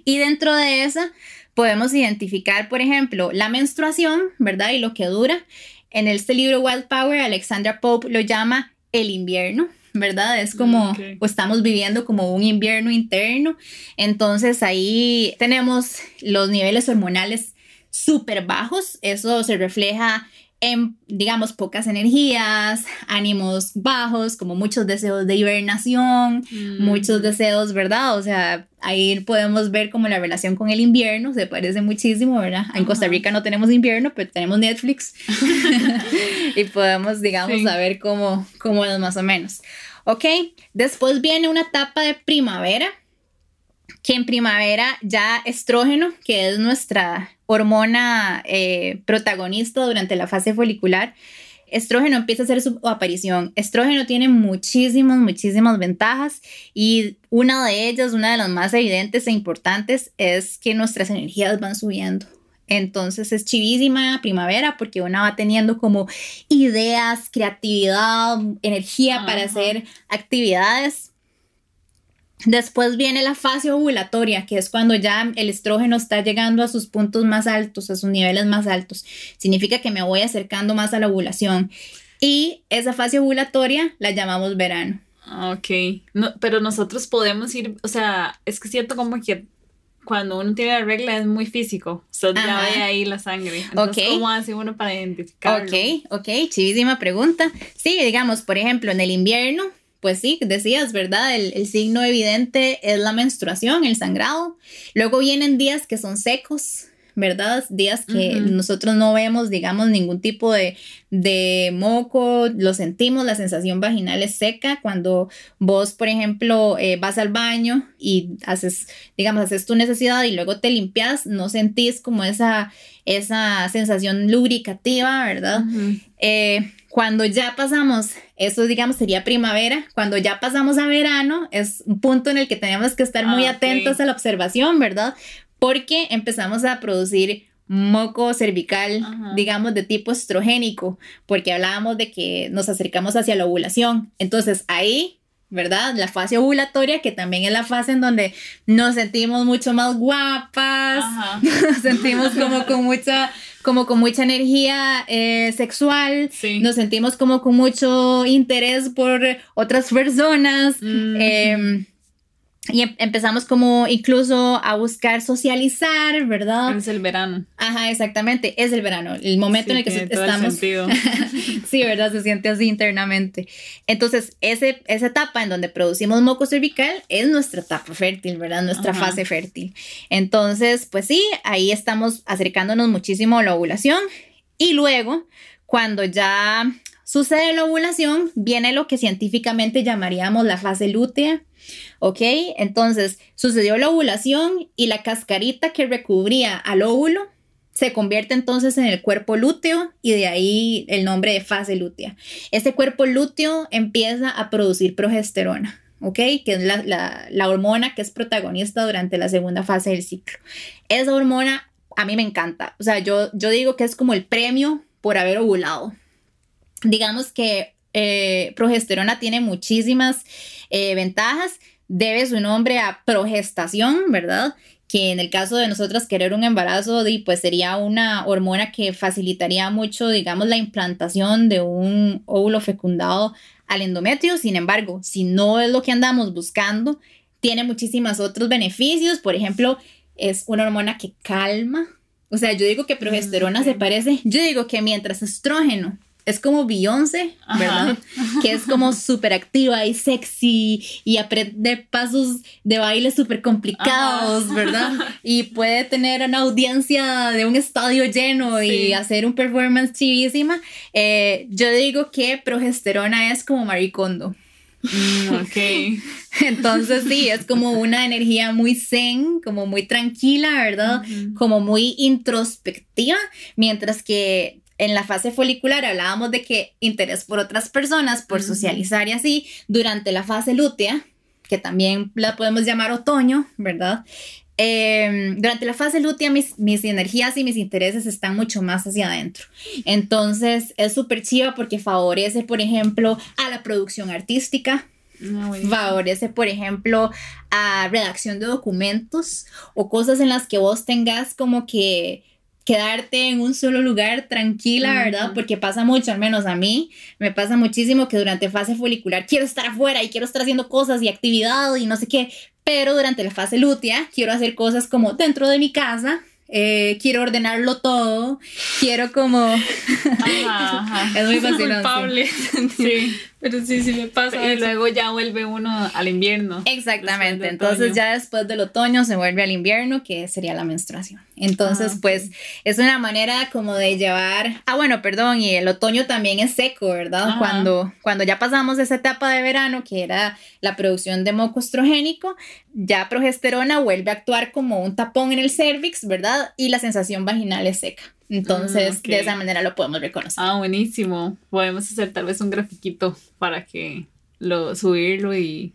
Y dentro de esa podemos identificar, por ejemplo, la menstruación, ¿verdad? Y lo que dura. En este libro Wild Power, Alexandra Pope lo llama el invierno. ¿verdad? Es como, pues estamos viviendo como un invierno interno. Entonces ahí tenemos los niveles hormonales súper bajos. Eso se refleja en, digamos, pocas energías, ánimos bajos, como muchos deseos de hibernación, mm. muchos deseos, ¿verdad? O sea, ahí podemos ver como la relación con el invierno se parece muchísimo, ¿verdad? En Costa Rica no tenemos invierno, pero tenemos Netflix y podemos, digamos, saber cómo, cómo es más o menos. ¿Ok? Después viene una etapa de primavera, que en primavera ya estrógeno, que es nuestra hormona eh, protagonista durante la fase folicular, estrógeno empieza a hacer su aparición. Estrógeno tiene muchísimas, muchísimas ventajas y una de ellas, una de las más evidentes e importantes, es que nuestras energías van subiendo. Entonces es chivísima primavera porque una va teniendo como ideas, creatividad, energía para hacer actividades Después viene la fase ovulatoria, que es cuando ya el estrógeno está llegando a sus puntos más altos, a sus niveles más altos. Significa que me voy acercando más a la ovulación. Y esa fase ovulatoria la llamamos verano. Ok, no, pero nosotros podemos ir, o sea, es que siento como que cuando uno tiene la regla es muy físico, o sea, ya ve ahí la sangre. Entonces, ¿cómo hace uno para identificarlo? Ok, ok, chivísima pregunta. Sí, digamos, por ejemplo, en el invierno pues sí, decías, ¿verdad? El, signo evidente es la menstruación, el sangrado. Luego vienen días que son secos, ¿verdad? Días que nosotros no vemos, digamos, ningún tipo de, de, moco, lo sentimos, la sensación vaginal es seca. Cuando vos, por ejemplo, eh, vas al baño y haces, digamos, haces tu necesidad y luego te limpias, no sentís como esa, esa sensación lubricativa, ¿verdad? Cuando ya pasamos, eso digamos sería primavera, cuando ya pasamos a verano, es un punto en el que tenemos que estar muy ah, atentos a la observación, ¿verdad? Porque empezamos a producir moco cervical, digamos, de tipo estrogénico, porque hablábamos de que nos acercamos hacia la ovulación. Entonces ahí ¿verdad? La fase ovulatoria, que también es la fase en donde nos sentimos mucho más guapas, nos sentimos como con mucha como con mucha energía eh, sexual, nos sentimos como con mucho interés por otras personas. Em, y em, empezamos como incluso a buscar socializar, ¿verdad? Es el verano. Ajá, exactamente, es el verano, el momento en el que estamos. sí, ¿verdad? Se siente así internamente. Entonces, ese, esa etapa en donde producimos moco cervical es nuestra etapa fértil, ¿verdad? Nuestra fase fértil. Entonces, pues sí, ahí estamos acercándonos muchísimo a la ovulación y luego, cuando ya sucede la ovulación, viene lo que científicamente llamaríamos la fase lútea ¿Ok? Entonces, sucedió la ovulación y la cascarita que recubría al óvulo se convierte entonces en el cuerpo lúteo y de ahí el nombre de fase lútea. Este cuerpo lúteo empieza a producir progesterona. ¿ok? Que es la, la, hormona que es protagonista durante la segunda fase del ciclo. Esa hormona a mí me encanta, o sea, yo, yo digo que es como el premio por haber ovulado. Digamos que eh, progesterona tiene muchísimas eh, ventajas. Debe su nombre a progestación, ¿verdad? Que en el caso de nosotras querer un embarazo, pues sería una hormona que facilitaría mucho, digamos, la implantación de un óvulo fecundado al endometrio. Sin embargo, si no es lo que andamos buscando, tiene muchísimos otros beneficios. Por ejemplo, es una hormona que calma. O sea, yo digo que progesterona se parece, yo digo que mientras estrógeno es como Beyoncé, ¿verdad? Que es como súper activa y sexy y aprende pasos de baile súper complicados, ¿verdad? Y puede tener una audiencia de un estadio lleno y hacer un performance chivísima. Eh, yo digo que progesterona es como maricondo. Mm, ok. Entonces sí, es como una energía muy zen, como muy tranquila, ¿verdad? Como muy introspectiva, mientras que en la fase folicular hablábamos de que interés por otras personas, por socializar y así, durante la fase lútea, que también la podemos llamar otoño, ¿verdad? Em, durante la fase lútea mis, mis, energías y mis intereses están mucho más hacia adentro. Entonces es súper chiva porque favorece, por ejemplo, a la producción artística, ah, favorece, por ejemplo, a redacción de documentos o cosas en las que vos tengas como que quedarte en un solo lugar tranquila, ¿verdad? Porque pasa mucho, al menos a mí, me pasa muchísimo que durante fase folicular quiero estar afuera y quiero estar haciendo cosas y actividad y no sé qué, pero durante la fase lútea quiero hacer cosas como dentro de mi casa, eh, quiero ordenarlo todo, quiero como... es muy fascinante. Sí. Pero sí, sí me pasa. Y luego ya vuelve uno al invierno. Exactamente. Entonces ya después del otoño se vuelve al invierno, que sería la menstruación. Entonces, ah, pues es una manera como de llevar... Ah, bueno, perdón, y el otoño también es seco, ¿verdad? Cuando, cuando ya pasamos esa etapa de verano, que era la producción de moco estrogénico, ya progesterona vuelve a actuar como un tapón en el cervix, ¿verdad? Y la sensación vaginal es seca. Entonces, mm, de esa manera lo podemos reconocer. Ah, buenísimo. Podemos hacer tal vez un grafiquito para que lo subirlo y,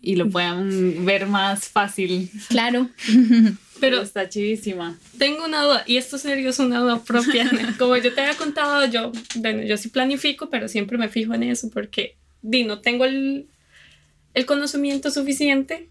y lo puedan ver más fácil. Claro. Pero está chidísima. Tengo una duda, y esto serio es una duda propia. Como yo te había contado, yo, bueno, yo sí planifico, pero siempre me fijo en eso porque di, no tengo el, el conocimiento suficiente,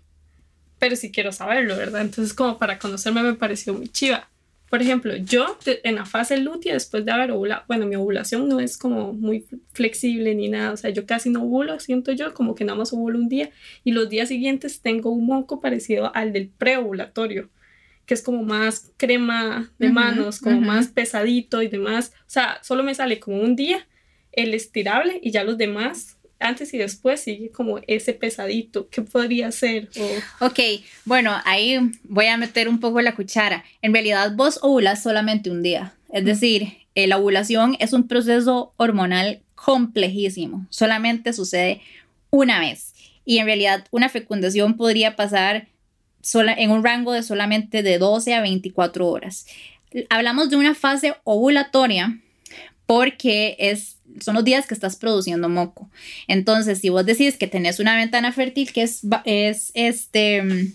pero sí quiero saberlo, ¿verdad? Entonces, como para conocerme me pareció muy chiva. Por ejemplo, yo en la fase lútea, después de haber ovulado, bueno, mi ovulación no es como muy flexible ni nada, o sea, yo casi no ovulo, siento yo, como que nada más ovulo un día y los días siguientes tengo un moco parecido al del preovulatorio, que es como más crema de manos, como más pesadito y demás, o sea, solo me sale como un día el estirable y ya los demás antes y después sigue como ese pesadito. ¿Qué podría ser? Ok, bueno, ahí voy a meter un poco la cuchara. En realidad vos ovulas solamente un día. Es decir, eh, la ovulación es un proceso hormonal complejísimo. Solamente sucede una vez. Y en realidad una fecundación podría pasar sola, en un rango de solamente de 12 a 24 horas. Hablamos de una fase ovulatoria porque es son los días que estás produciendo moco. Entonces, si vos decís que tenés una ventana fértil que es, es este,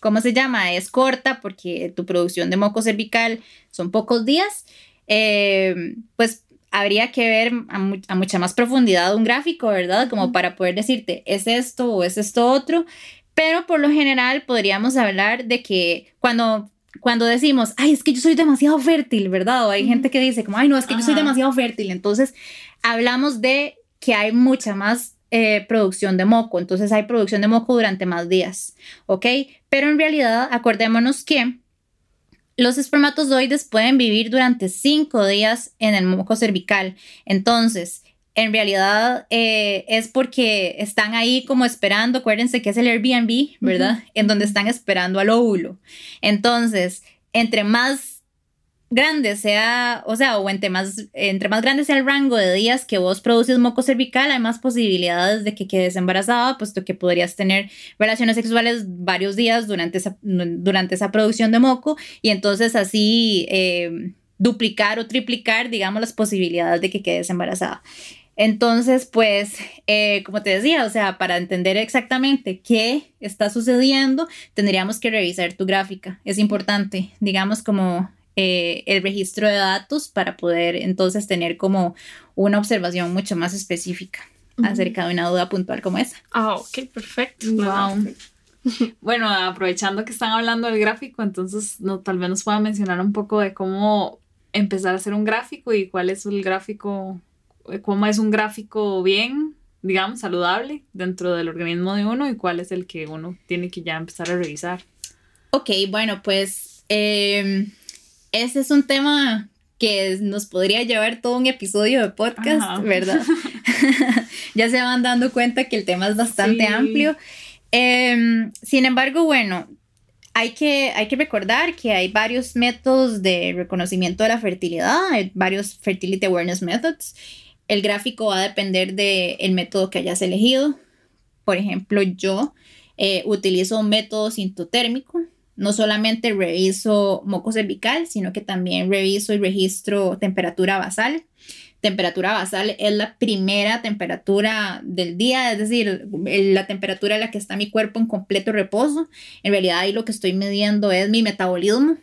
¿cómo se llama? Es corta porque tu producción de moco cervical son pocos días, eh, pues habría que ver a, mucha más profundidad un gráfico, ¿verdad? Como para poder decirte, es esto o es esto otro. Pero por lo general podríamos hablar de que cuando cuando decimos, ay, es que yo soy demasiado fértil, ¿verdad? O hay gente que dice como, ay, no, es que yo soy demasiado fértil. Entonces, hablamos de que hay mucha más eh, producción de moco, entonces hay producción de moco durante más días, ¿ok? Pero en realidad, acordémonos que los espermatozoides pueden vivir durante cinco días en el moco cervical. Entonces, en realidad eh, es porque están ahí como esperando, acuérdense que es el Airbnb, ¿verdad? En donde están esperando al óvulo. Entonces, entre más grande sea, o sea, o entre más, entre más grande sea el rango de días que vos produces moco cervical, hay más posibilidades de que quedes embarazada, puesto que podrías tener relaciones sexuales varios días durante esa, durante esa producción de moco y entonces así eh, duplicar o triplicar, digamos, las posibilidades de que quedes embarazada. Entonces, pues, eh, como te decía, o sea, para entender exactamente qué está sucediendo, tendríamos que revisar tu gráfica. Es importante, digamos, como eh, el registro de datos para poder entonces tener como una observación mucho más específica acerca de una duda puntual como esa. Ah, ok, perfecto. Bueno, aprovechando que están hablando del gráfico, entonces no, tal vez nos puedan mencionar un poco de cómo empezar a hacer un gráfico y cuál es el gráfico, cómo es un gráfico bien, digamos, saludable dentro del organismo de uno y cuál es el que uno tiene que ya empezar a revisar. Ok, bueno, pues em, ese es un tema que nos podría llevar todo un episodio de podcast, ¿verdad? ya se van dando cuenta que el tema es bastante amplio. Em, sin embargo, bueno, hay que, hay que recordar que hay varios métodos de reconocimiento de la fertilidad, hay varios fertility awareness methods. El gráfico va a depender del método que hayas elegido. Por ejemplo, yo eh, utilizo un método sintotérmico no solamente reviso moco cervical, sino que también reviso y registro temperatura basal. Temperatura basal es la primera temperatura del día, es decir, la temperatura en la que está mi cuerpo en completo reposo. En realidad ahí lo que estoy midiendo es mi metabolismo.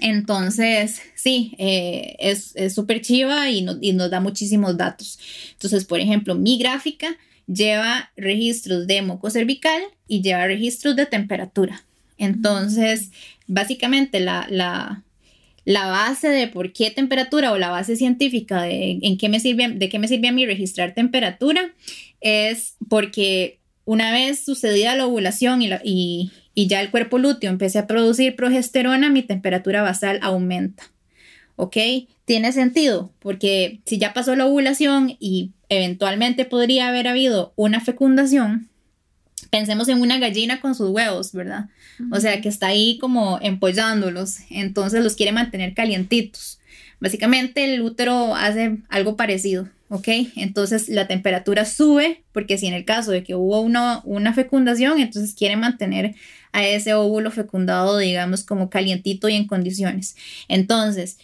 Entonces, sí, eh, es súper chiva y, y nos da muchísimos datos. Entonces, por ejemplo, mi gráfica lleva registros de moco cervical y lleva registros de temperatura. Entonces, básicamente la, la, base de por qué temperatura o la base científica de, en qué me sirve, de qué me sirve a mí registrar temperatura es porque una vez sucedida la ovulación y, y, y ya el cuerpo lúteo empiece a producir progesterona, mi temperatura basal aumenta. ¿Ok? Tiene sentido, porque si ya pasó la ovulación y eventualmente podría haber habido una fecundación, pensemos en una gallina con sus huevos, ¿verdad? O sea, que está ahí como empollándolos, entonces los quiere mantener calientitos. Básicamente el útero hace algo parecido, ¿ok? Entonces la temperatura sube porque si en el caso de que hubo una, una fecundación, entonces quiere mantener a ese óvulo fecundado, digamos, como calientito y en condiciones. Entonces,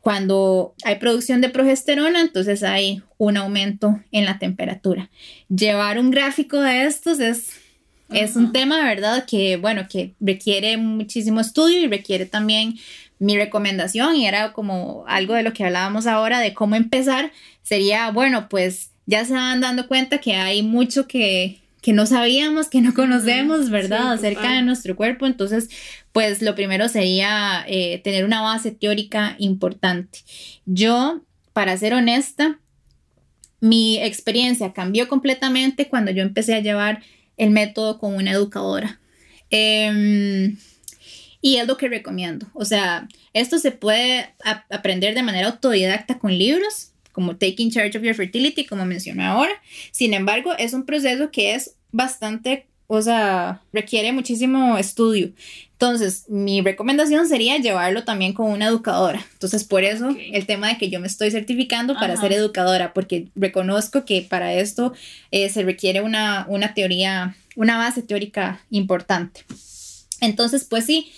cuando hay producción de progesterona, entonces hay un aumento en la temperatura. Llevar un gráfico de estos es, es un tema, ¿verdad? Que, bueno, que requiere muchísimo estudio y requiere también mi recomendación y era como algo de lo que hablábamos ahora de cómo empezar. Sería, bueno, pues ya se van dando cuenta que hay mucho que, que no sabíamos, que no conocemos, ¿verdad? Acerca de nuestro cuerpo. Entonces, pues lo primero sería eh, tener una base teórica importante. Yo, para ser honesta, mi experiencia cambió completamente cuando yo empecé a llevar el método con una educadora. Em, y es lo que recomiendo. O sea, esto se puede aprender de manera autodidacta con libros, como Taking Charge of Your Fertility, como mencioné ahora. Sin embargo, es un proceso que es bastante, o sea, requiere muchísimo estudio. Entonces, mi recomendación sería llevarlo también con una educadora. Entonces, por eso el tema de que yo me estoy certificando para ser educadora, porque reconozco que para esto eh, se requiere una, una teoría, una base teórica importante. Entonces, pues sí,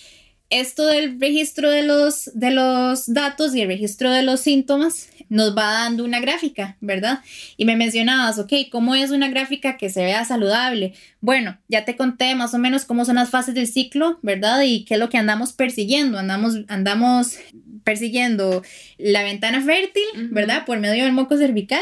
esto del registro de los, de los datos y el registro de los síntomas nos va dando una gráfica, ¿verdad? Y me mencionabas, ok, ¿cómo es una gráfica que se vea saludable? Bueno, ya te conté más o menos cómo son las fases del ciclo, ¿verdad? Y qué es lo que andamos persiguiendo. Andamos, andamos persiguiendo la ventana fértil, ¿verdad? Por medio del moco cervical.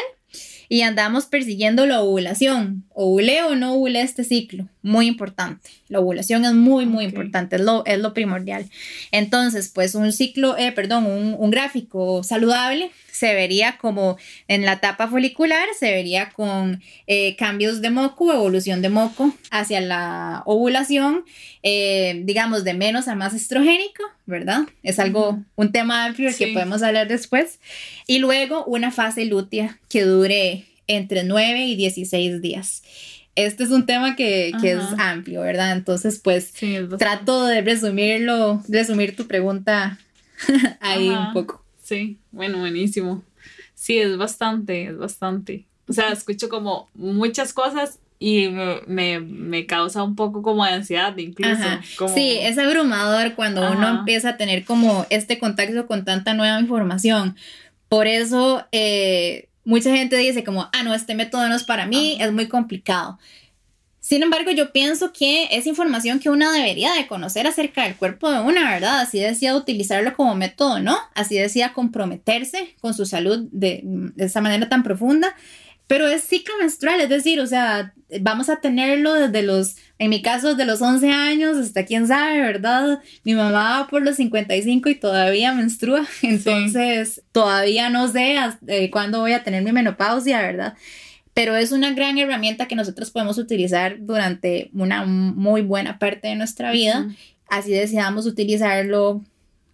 Y andamos persiguiendo la ovulación. ¿Ovulé o no ovulé este ciclo? Muy importante. La ovulación es muy, muy importante, es lo, es lo primordial. Entonces, pues un ciclo, eh, perdón, un, un gráfico saludable se vería como en la etapa folicular, se vería con eh, cambios de moco, evolución de moco hacia la ovulación, eh, digamos, de menos a más estrogénico, ¿verdad? Es algo, un tema amplio que podemos hablar después. Y luego una fase lútea que dure entre 9 y 16 días este es un tema que, que es amplio, ¿verdad? Entonces, pues trato de resumirlo, resumir tu pregunta ahí un poco. Sí, bueno, buenísimo. Sí, es bastante, es bastante. O sea, escucho como muchas cosas y me, me, causa un poco como de ansiedad incluso. Sí, es abrumador cuando uno empieza a tener como este contacto con tanta nueva información. Por eso eh, mucha gente dice como, ah, no, este método no es para mí, es muy complicado. Sin embargo, yo pienso que es información que una debería de conocer acerca del cuerpo de una, ¿verdad? Así decía utilizarlo como método, ¿no? Así decía comprometerse con su salud de, de esa manera tan profunda. Pero es ciclo menstrual, es decir, o sea, vamos a tenerlo desde los, en mi caso, desde los 11 años hasta quién sabe, ¿verdad? Mi mamá va por los 55 y todavía menstrua, entonces todavía no sé eh, cuándo voy a tener mi menopausia, ¿verdad? pero es una gran herramienta que nosotros podemos utilizar durante una muy buena parte de nuestra vida. Así deseamos utilizarlo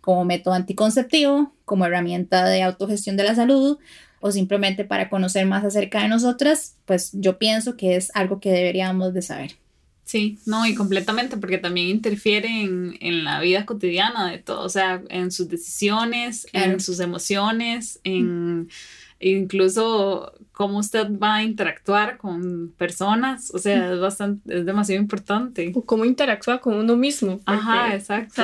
como método anticonceptivo, como herramienta de autogestión de la salud o simplemente para conocer más acerca de nosotras, pues yo pienso que es algo que deberíamos de saber. Sí, no, y completamente, porque también interfiere en, en la vida cotidiana de todo, o sea, en sus decisiones, en sus emociones, en incluso cómo usted va a interactuar con personas, o sea, es bastante, es demasiado importante. O cómo interactúa con uno mismo. ajá, exacto.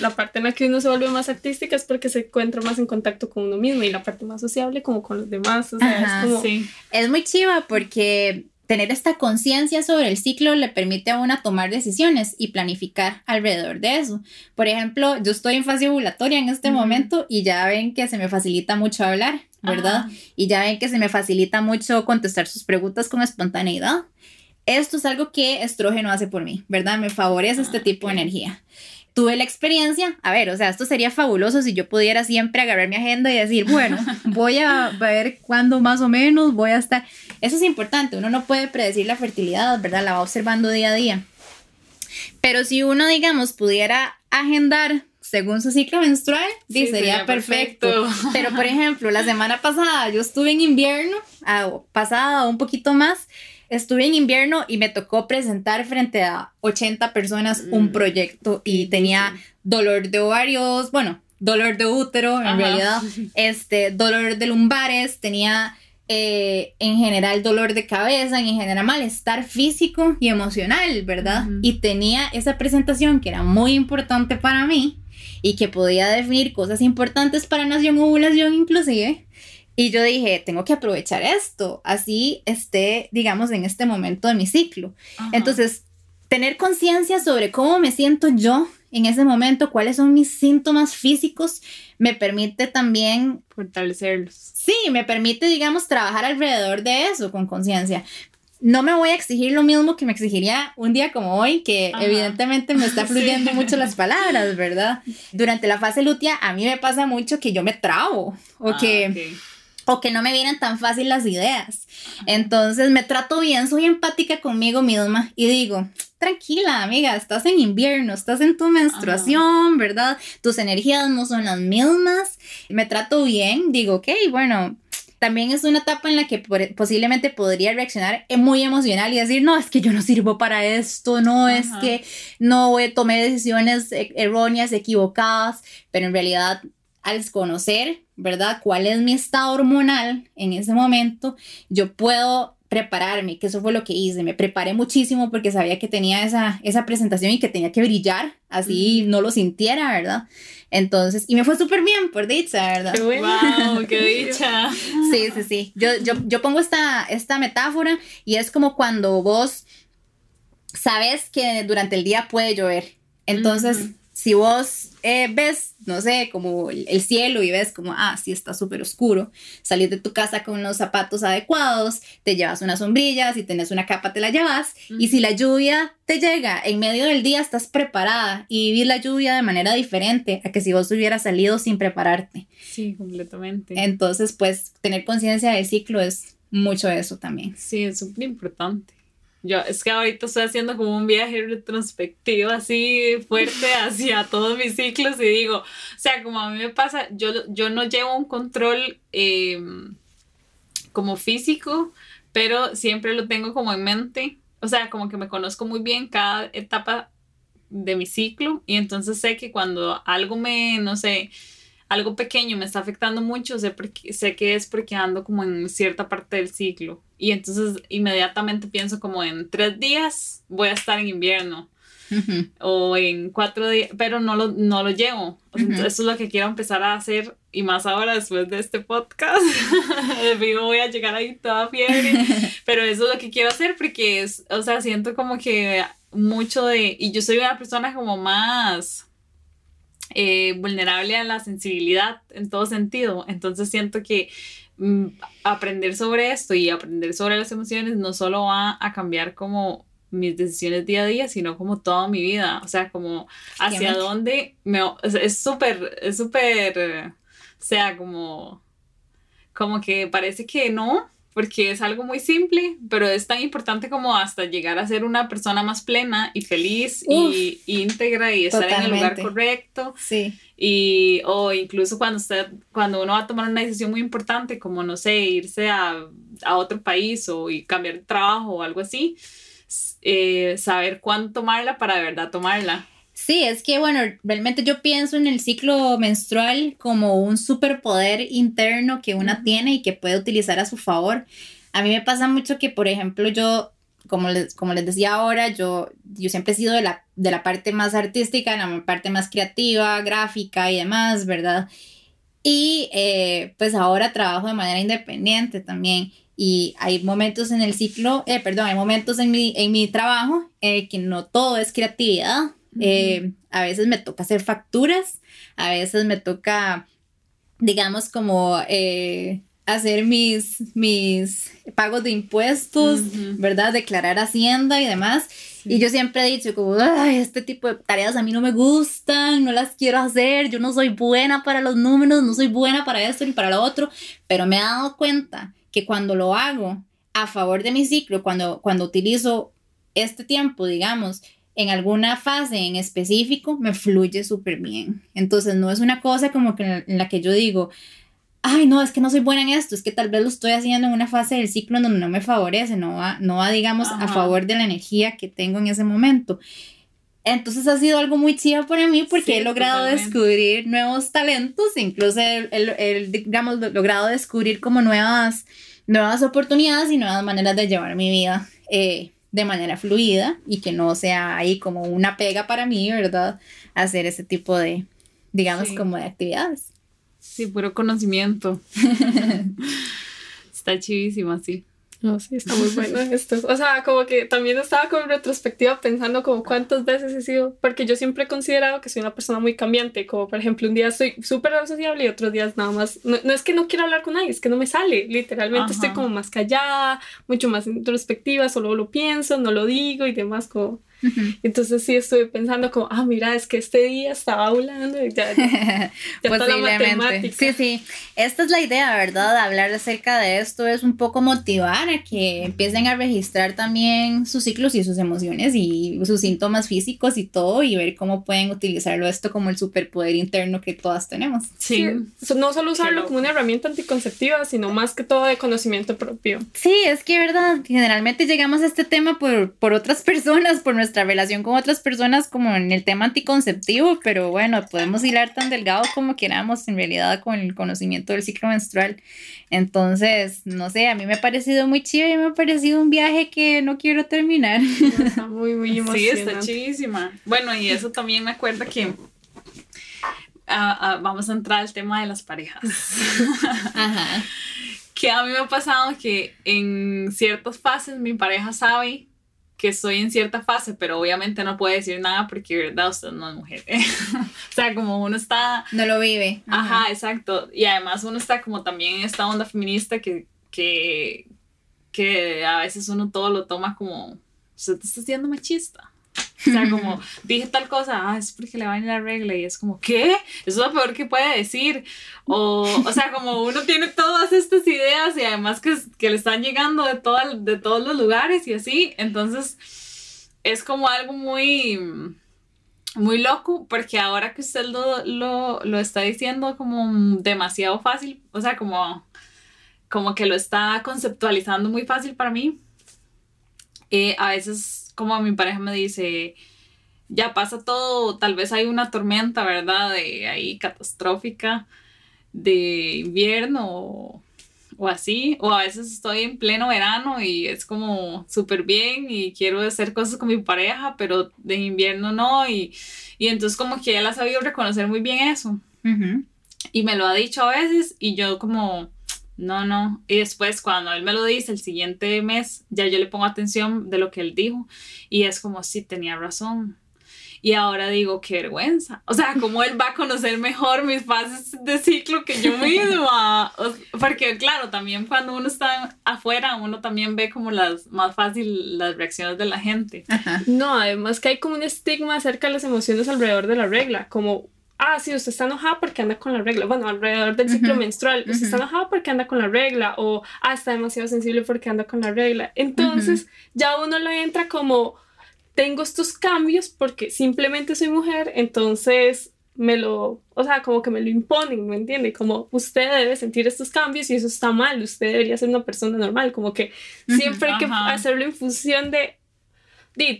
La parte en la que uno se vuelve más artística es porque se encuentra más en contacto con uno mismo y la parte más sociable como con los demás, o sea, es como... Sí. Es muy chiva porque tener esta conciencia sobre el ciclo le permite a una tomar decisiones y planificar alrededor de eso. Por ejemplo, yo estoy en fase ovulatoria en este momento y ya ven que se me facilita mucho hablar, ¿verdad? Y ya ven que se me facilita mucho contestar sus preguntas con espontaneidad. Esto es algo que estrógeno hace por mí, ¿verdad? Me favorece este ah, tipo de energía tuve la experiencia, a ver, o sea, esto sería fabuloso si yo pudiera siempre agarrar mi agenda y decir, bueno, voy a ver cuándo más o menos voy a estar. Eso es importante, uno no puede predecir la fertilidad, ¿verdad? La va observando día a día. Pero si uno, digamos, pudiera agendar según su ciclo menstrual, sería, perfecto. Pero, por ejemplo, la semana pasada yo estuve en invierno, ah, pasada un poquito más, estuve en invierno y me tocó presentar frente a 80 personas un mm. proyecto y tenía dolor de ovarios, bueno, dolor de útero en realidad, este, dolor de lumbares, tenía eh, en general dolor de cabeza en general malestar físico y emocional, ¿verdad? Y tenía esa presentación que era muy importante para mí y que podía definir cosas importantes para nación ovulación inclusive. Y yo dije, tengo que aprovechar esto, así esté, digamos, en este momento de mi ciclo. Entonces, tener conciencia sobre cómo me siento yo en ese momento, cuáles son mis síntomas físicos, me permite también fortalecerlos. Sí, me permite, digamos, trabajar alrededor de eso con conciencia. No me voy a exigir lo mismo que me exigiría un día como hoy, que evidentemente me está fluyendo mucho las palabras, ¿verdad? Durante la fase lútea a mí me pasa mucho que yo me trabo o ah, que o que no me vienen tan fácil las ideas. Entonces me trato bien, soy empática conmigo misma y digo, tranquila amiga, estás en invierno, estás en tu menstruación, ¿verdad? Tus energías no son las mismas. Me trato bien, digo, ok, bueno, también es una etapa en la que posiblemente podría reaccionar muy emocional y decir, no, es que yo no sirvo para esto, no, es que no tomé decisiones e-, erróneas, equivocadas, pero en realidad al desconocer, ¿verdad? ¿Cuál es mi estado hormonal en ese momento? Yo puedo prepararme, que eso fue lo que hice. Me preparé muchísimo porque sabía que tenía esa, esa presentación y que tenía que brillar, así no lo sintiera, ¿verdad? Entonces, y me fue súper bien, por dicha, ¿verdad? ¡Qué ¡Wow! ¡Qué dicha! sí, sí, sí. Yo, yo, yo pongo esta, esta metáfora y es como cuando vos sabes que durante el día puede llover. Entonces, si vos eh, ves, no sé, como el cielo y ves como, ah, sí está súper oscuro, salís de tu casa con los zapatos adecuados, te llevas una sombrilla, si tenés una capa te la llevas, y si la lluvia te llega en medio del día, estás preparada y vivir la lluvia de manera diferente a que si vos hubieras salido sin prepararte. Sí, completamente. Entonces, pues, tener conciencia del ciclo es mucho eso también. Sí, es súper importante. Yo es que ahorita estoy haciendo como un viaje retrospectivo así fuerte hacia todos mis ciclos y digo, o sea, como a mí me pasa, yo, yo no llevo un control em, como físico, pero siempre lo tengo como en mente, o sea, como que me conozco muy bien cada etapa de mi ciclo y entonces sé que cuando algo me, no sé, algo pequeño me está afectando mucho, sé, porque, sé que es porque ando como en cierta parte del ciclo. Y entonces inmediatamente pienso como en tres días voy a estar en invierno. O en cuatro días, pero no lo, no lo llevo. eso es lo que quiero empezar a hacer y más ahora después de este podcast. vivo voy a llegar ahí toda fiebre. pero eso es lo que quiero hacer porque es, o sea, siento como que mucho de, y yo soy una persona como más eh, vulnerable a la sensibilidad en todo sentido. Entonces siento que mm, aprender sobre esto y aprender sobre las emociones no solo va a cambiar como mis decisiones día a día, sino como toda mi vida. O sea, como hacia dónde me... Es súper, es súper, o sea, como, como que parece que no, porque es algo muy simple, pero es tan importante como hasta llegar a ser una persona más plena y feliz y, íntegra y estar en el lugar correcto. Sí. Y, o incluso cuando, usted, cuando uno va a tomar una decisión muy importante, como, no sé, irse a, a otro país o y cambiar de trabajo o algo así, eh, saber cuándo tomarla para de verdad tomarla. Sí, es que bueno, realmente yo pienso en el ciclo menstrual como un superpoder interno que una tiene y que puede utilizar a su favor. A mí me pasa mucho que, por ejemplo, yo, como les, como les decía ahora, yo, yo siempre he sido de la, de la parte más artística, la parte más creativa, gráfica y demás, ¿verdad? Y eh, pues ahora trabajo de manera independiente también. Y hay momentos en el ciclo, eh, perdón, hay momentos en mi, en mi trabajo eh, que no todo es creatividad, eh, a veces me toca hacer facturas, a veces me toca, digamos, como eh, hacer mis, mis pagos de impuestos, ¿verdad? Declarar hacienda y demás. Y yo siempre he dicho como, Ay, este tipo de tareas a mí no me gustan, no las quiero hacer, yo no soy buena para los números, no soy buena para esto ni para lo otro, pero me he dado cuenta que cuando lo hago a favor de mi ciclo, cuando, cuando utilizo este tiempo, digamos, en alguna fase en específico me fluye súper bien. Entonces no es una cosa como que en la que yo digo, ay, no, es que no soy buena en esto, es que tal vez lo estoy haciendo en una fase del ciclo en donde no me favorece, no va, no va digamos, a favor de la energía que tengo en ese momento. Entonces ha sido algo muy chido para mí porque he logrado descubrir nuevos talentos, incluso el, digamos, logrado descubrir como nuevas, nuevas oportunidades y nuevas maneras de llevar mi vida. Eh, de manera fluida y que no sea ahí como una pega para mí, ¿verdad? Hacer ese tipo de, digamos, como de actividades. Sí, puro conocimiento. Está chivísimo, sí. No, sí, está muy bueno esto. O sea, como que también estaba como en retrospectiva pensando como cuántas veces he sido, porque yo siempre he considerado que soy una persona muy cambiante, como por ejemplo un día soy súper sociable y otros días nada más, no, es que no quiero hablar con nadie, es que no me sale, literalmente estoy como más callada, mucho más introspectiva, solo lo pienso, no lo digo y demás como... Entonces sí estuve pensando como, ah, mira, es que este día estaba hablando y ya, ya, Posiblemente. Sí, sí. Esta es la idea, ¿verdad? Hablar acerca de esto es un poco motivar a que empiecen a registrar también sus ciclos y sus emociones y sus síntomas físicos y todo y ver cómo pueden utilizarlo esto como el superpoder interno que todas tenemos. Sí. no solo usarlo como una herramienta anticonceptiva, sino más que todo de conocimiento propio. Sí, es que, ¿verdad? Generalmente llegamos a este tema por, por otras personas, por nuestra relación con otras personas como en el tema anticonceptivo, pero bueno, podemos hilar tan delgado como queramos en realidad con el conocimiento del ciclo menstrual. Entonces, no sé, a mí me ha parecido muy chido y me ha parecido un viaje que no quiero terminar. Está muy, muy emocionante. Sí, está chidísima. Bueno, y eso también me acuerda que ah, ah, vamos a entrar al tema de las parejas. Ajá. que a mí me ha pasado que en ciertas fases mi pareja sabe que estoy en cierta fase, pero obviamente no puede decir nada porque, ¿verdad? Usted no es mujer. o sea, como uno está... No lo vive. Ajá. exacto. Y además uno está como también en esta onda feminista que, que, que a veces uno todo lo toma como, usted te está haciendo machista. O sea, como dije tal cosa, ah, es porque le va ir la regla y es como, ¿qué? Eso es lo peor que puede decir. O, o sea, como uno tiene todas estas ideas y además que, que le están llegando de, todo, de todos los lugares y así, entonces es como algo muy, muy loco porque ahora que usted lo, lo, lo está diciendo como demasiado fácil, o sea, como, como que lo está conceptualizando muy fácil para mí. Eh, a veces como mi pareja me dice, ya pasa todo, tal vez hay una tormenta, ¿verdad? De ahí catastrófica de invierno o, así, o a veces estoy en pleno verano y es como súper bien y quiero hacer cosas con mi pareja, pero de invierno no, y, entonces como que él ha sabido reconocer muy bien eso. Y me lo ha dicho a veces y yo como no, no. Y después cuando él me lo dice el siguiente mes, ya yo le pongo atención de lo que él dijo y es como si tenía razón. Y ahora digo, qué vergüenza. O sea, como él va a conocer mejor mis fases de ciclo que yo misma. Porque claro, también cuando uno está afuera, uno también ve como las más fácil las reacciones de la gente. No, además que hay como un estigma acerca de las emociones alrededor de la regla, como ah, sí, usted está enojada porque anda con la regla. Bueno, alrededor del ciclo menstrual, usted está enojada porque anda con la regla o, ah, está demasiado sensible porque anda con la regla. Entonces, ya uno le entra como, tengo estos cambios porque simplemente soy mujer, entonces me lo, o sea, como que me lo imponen, ¿me entiende? Como usted debe sentir estos cambios y eso está mal, usted debería ser una persona normal, como que siempre hay que hacerlo en función de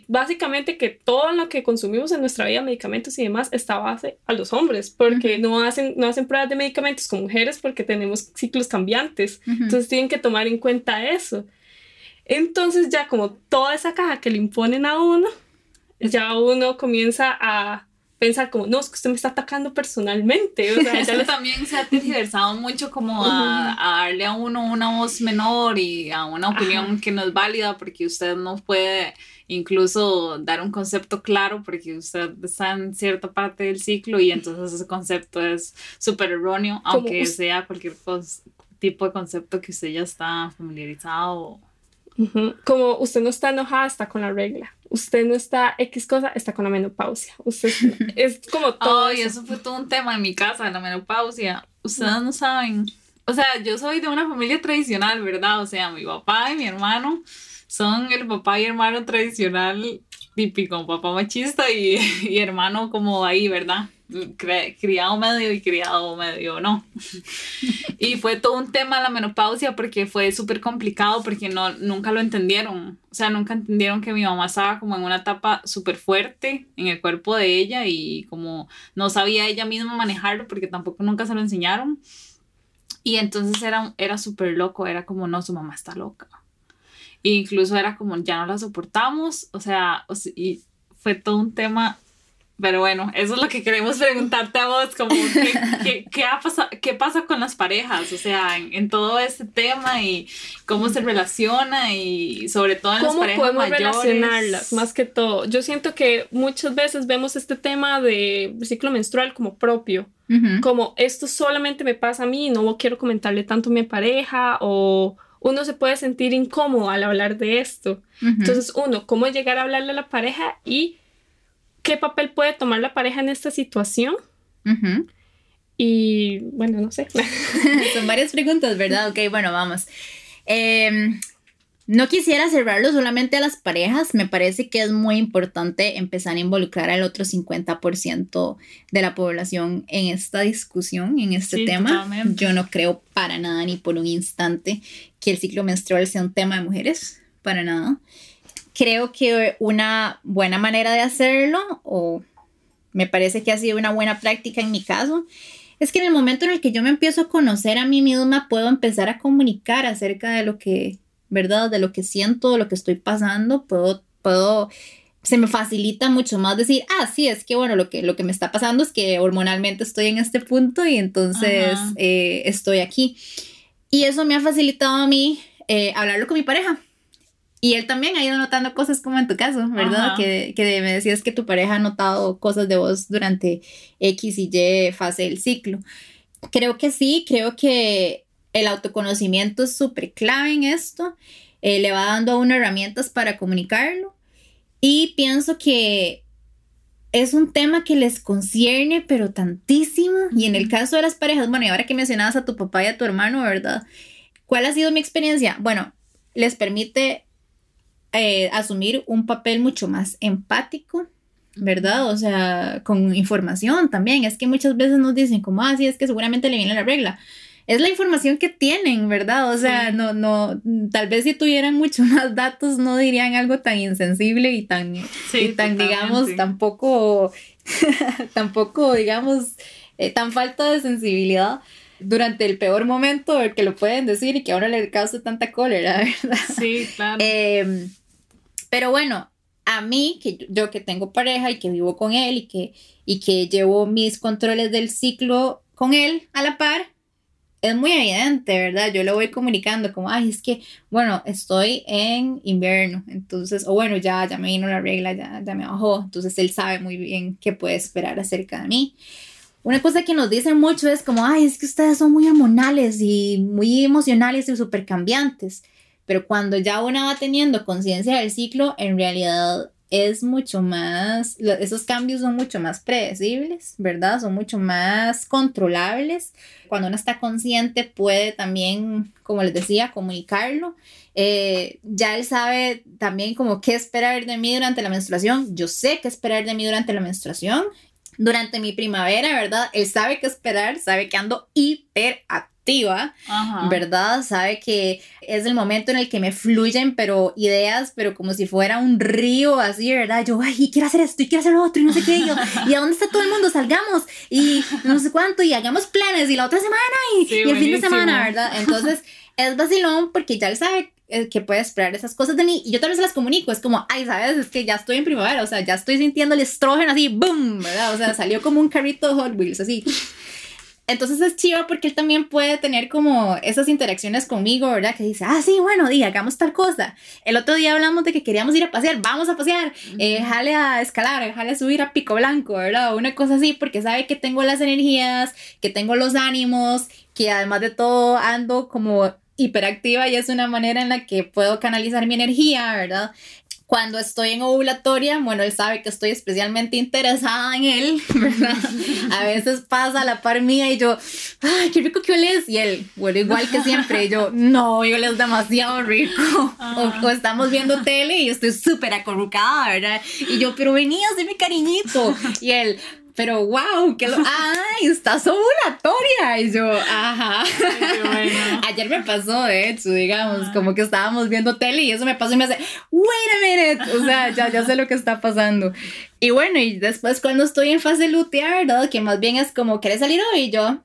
básicamente que todo lo que consumimos en nuestra vida, medicamentos y demás, está base a los hombres, porque no, hacen, no hacen pruebas de medicamentos con mujeres porque tenemos ciclos cambiantes. Entonces tienen que tomar en cuenta eso. Entonces ya como toda esa caja que le imponen a uno, ya uno comienza a pensar como, no, es que usted me está atacando personalmente. O sea, Eso también se ha tergiversado mucho como a, darle a uno una voz menor y a una opinión que no es válida porque usted no puede incluso dar un concepto claro porque usted está en cierta parte del ciclo y entonces ese concepto es súper erróneo, aunque sea cualquier tipo de concepto que usted ya está familiarizado. Como usted no está enojada, está con la regla. Usted no está X cosa, está con la menopausia. Usted es como todo. Ay, eso. fue todo un tema en mi casa, la menopausia. Ustedes no saben. O sea, yo soy de una familia tradicional, ¿verdad? O sea, mi papá y mi hermano son el papá y hermano tradicional típico, papá machista y, y hermano como ahí, ¿verdad? Criado medio y criado medio no. y fue todo un tema la menopausia porque fue súper complicado porque no, nunca lo entendieron. O sea, nunca entendieron que mi mamá estaba como en una etapa súper fuerte en el cuerpo de ella y como no sabía ella misma manejarlo porque tampoco nunca se lo enseñaron. Y entonces era, era súper loco, era como, no, su mamá está loca incluso era como, ya no la soportamos, o sea, y fue todo un tema. Pero bueno, eso es lo que queremos preguntarte a vos, como qué, qué, ha pasado, qué pasa con las parejas, o sea, en, todo este tema y cómo se relaciona y sobre todo en las parejas podemos relacionarlas, más que todo. Yo siento que muchas veces vemos este tema de ciclo menstrual como propio, como esto solamente me pasa a mí, no quiero comentarle tanto a mi pareja o uno se puede sentir incómodo al hablar de esto. Entonces, uno, ¿cómo llegar a hablarle a la pareja y qué papel puede tomar la pareja en esta situación? Y bueno, no sé. Son varias preguntas, ¿verdad? Ok, bueno, vamos. Eh, no quisiera cerrarlo solamente a las parejas, me parece que es muy importante empezar a involucrar al otro 50% de la población en esta discusión, en este tema. Yo no creo para nada ni por un instante que el ciclo menstrual sea un tema de mujeres, para nada. Creo que una buena manera de hacerlo, o me parece que ha sido una buena práctica en mi caso, es que en el momento en el que yo me empiezo a conocer a mí misma, puedo empezar a comunicar acerca de lo que ¿verdad? De lo que siento, de lo que estoy pasando, puedo, puedo, se me facilita mucho más decir, ah, sí, es que bueno, lo que, lo que me está pasando es que hormonalmente estoy en este punto y entonces eh, estoy aquí. Y eso me ha facilitado a mí eh, hablarlo con mi pareja. Y él también ha ido notando cosas como en tu caso, ¿verdad? Que, que, me decías que tu pareja ha notado cosas de vos durante X y Y fase del ciclo. Creo que sí, creo que el autoconocimiento es súper clave en esto. Eh, le va dando a uno herramientas para comunicarlo. Y pienso que es un tema que les concierne, pero tantísimo. Y en el caso de las parejas, bueno, y ahora que mencionabas a tu papá y a tu hermano, ¿verdad? ¿Cuál ha sido mi experiencia? Bueno, les permite eh, asumir un papel mucho más empático, ¿verdad? O sea, con información también. Es que muchas veces nos dicen como, ah, sí, es que seguramente le viene la regla. Es la información que tienen, ¿verdad? O sea, no, no, tal vez si tuvieran mucho más datos no dirían algo tan insensible y tan, y tan digamos, tampoco, tampoco, digamos, eh, tan falta de sensibilidad durante el peor momento el que lo pueden decir y que ahora le causa tanta cólera, ¿verdad? Sí, claro. Eh, pero bueno, a mí, que yo que tengo pareja y que vivo con él y que, y que llevo mis controles del ciclo con él a la par, es muy evidente, ¿verdad? Yo le voy comunicando como, ay, es que, bueno, estoy en invierno, entonces, o bueno, ya, ya me vino la regla, ya, ya me bajó, entonces él sabe muy bien qué puede esperar acerca de mí. Una cosa que nos dicen mucho es como, ay, es que ustedes son muy hormonales y muy emocionales y súper cambiantes. Pero cuando ya una va teniendo conciencia del ciclo, en realidad es mucho más, esos cambios son mucho más predecibles, ¿verdad? Son mucho más controlables. Cuando uno está consciente puede también, como les decía, comunicarlo. Eh, ya él sabe también como qué esperar de mí durante la menstruación. Yo sé qué esperar de mí durante la menstruación. Durante mi primavera, ¿verdad? Él sabe qué esperar, sabe que ando hiper activa, ¿verdad? Sabe que es el momento en el que me fluyen, pero ideas, pero como si fuera un río así, ¿verdad? Yo, ay, quiero hacer esto y quiero hacer lo otro y no sé qué, y, yo, ¿y a dónde está todo el mundo? Salgamos y no sé cuánto y hagamos planes y la otra semana y, y el fin de semana, ¿verdad? Entonces es vacilón porque ya él sabe eh, que puede esperar esas cosas de mí y yo también se las comunico, es como, ay, sabes, es que ya estoy en primavera, o sea, ya estoy sintiendo el estrógeno así, boom, ¿verdad? O sea, salió como un carrito de Hot Wheels, así. Entonces es chiva porque él también puede tener como esas interacciones conmigo, ¿verdad? Que dice, ah, sí, bueno, di, hagamos tal cosa. El otro día hablamos de que queríamos ir a pasear, vamos a pasear, eh, jale a escalar, jale a subir a Pico Blanco, ¿verdad? Una cosa así, porque sabe que tengo las energías, que tengo los ánimos, que además de todo ando como hiperactiva y es una manera en la que puedo canalizar mi energía, ¿verdad? Cuando estoy en ovulatoria, bueno, él sabe que estoy especialmente interesada en él, ¿verdad? A veces pasa a la par mía y yo, ay, qué rico que oles. Y él, bueno, igual que siempre, y yo, no, yo es demasiado rico. O, estamos viendo tele y yo estoy súper acurrucada, ¿verdad? Y yo, pero venía, mi cariñito. Y él, pero wow, que lo, ay, estás ovulatoria. Y yo, ajá. Ayer me pasó, de hecho, digamos, como que estábamos viendo tele y eso me pasó y me hace, wait a minute. O sea, ya, ya sé lo que está pasando. Y bueno, y después cuando estoy en fase lutear, ¿verdad? Que más bien es como, ¿quieres salir hoy? Y yo, yeah,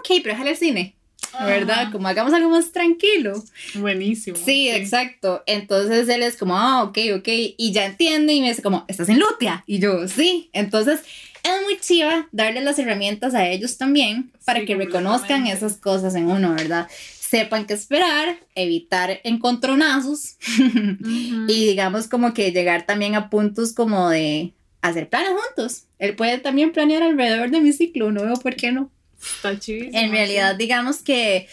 ok, pero déjale el cine. ¿Verdad? Como hagamos algo más tranquilo. Buenísimo. Sí, exacto. Entonces él es como, ah, ok, ok. Y ya entiende y me dice como, ¿estás en lutea? Y yo, sí. Entonces es muy chiva darle las herramientas a ellos también para que reconozcan esas cosas en uno, ¿verdad? Sepan qué esperar, evitar encontronazos y digamos como que llegar también a puntos como de hacer planes juntos. Él puede también planear alrededor de mi ciclo, no veo por qué no. Está. En realidad, digamos que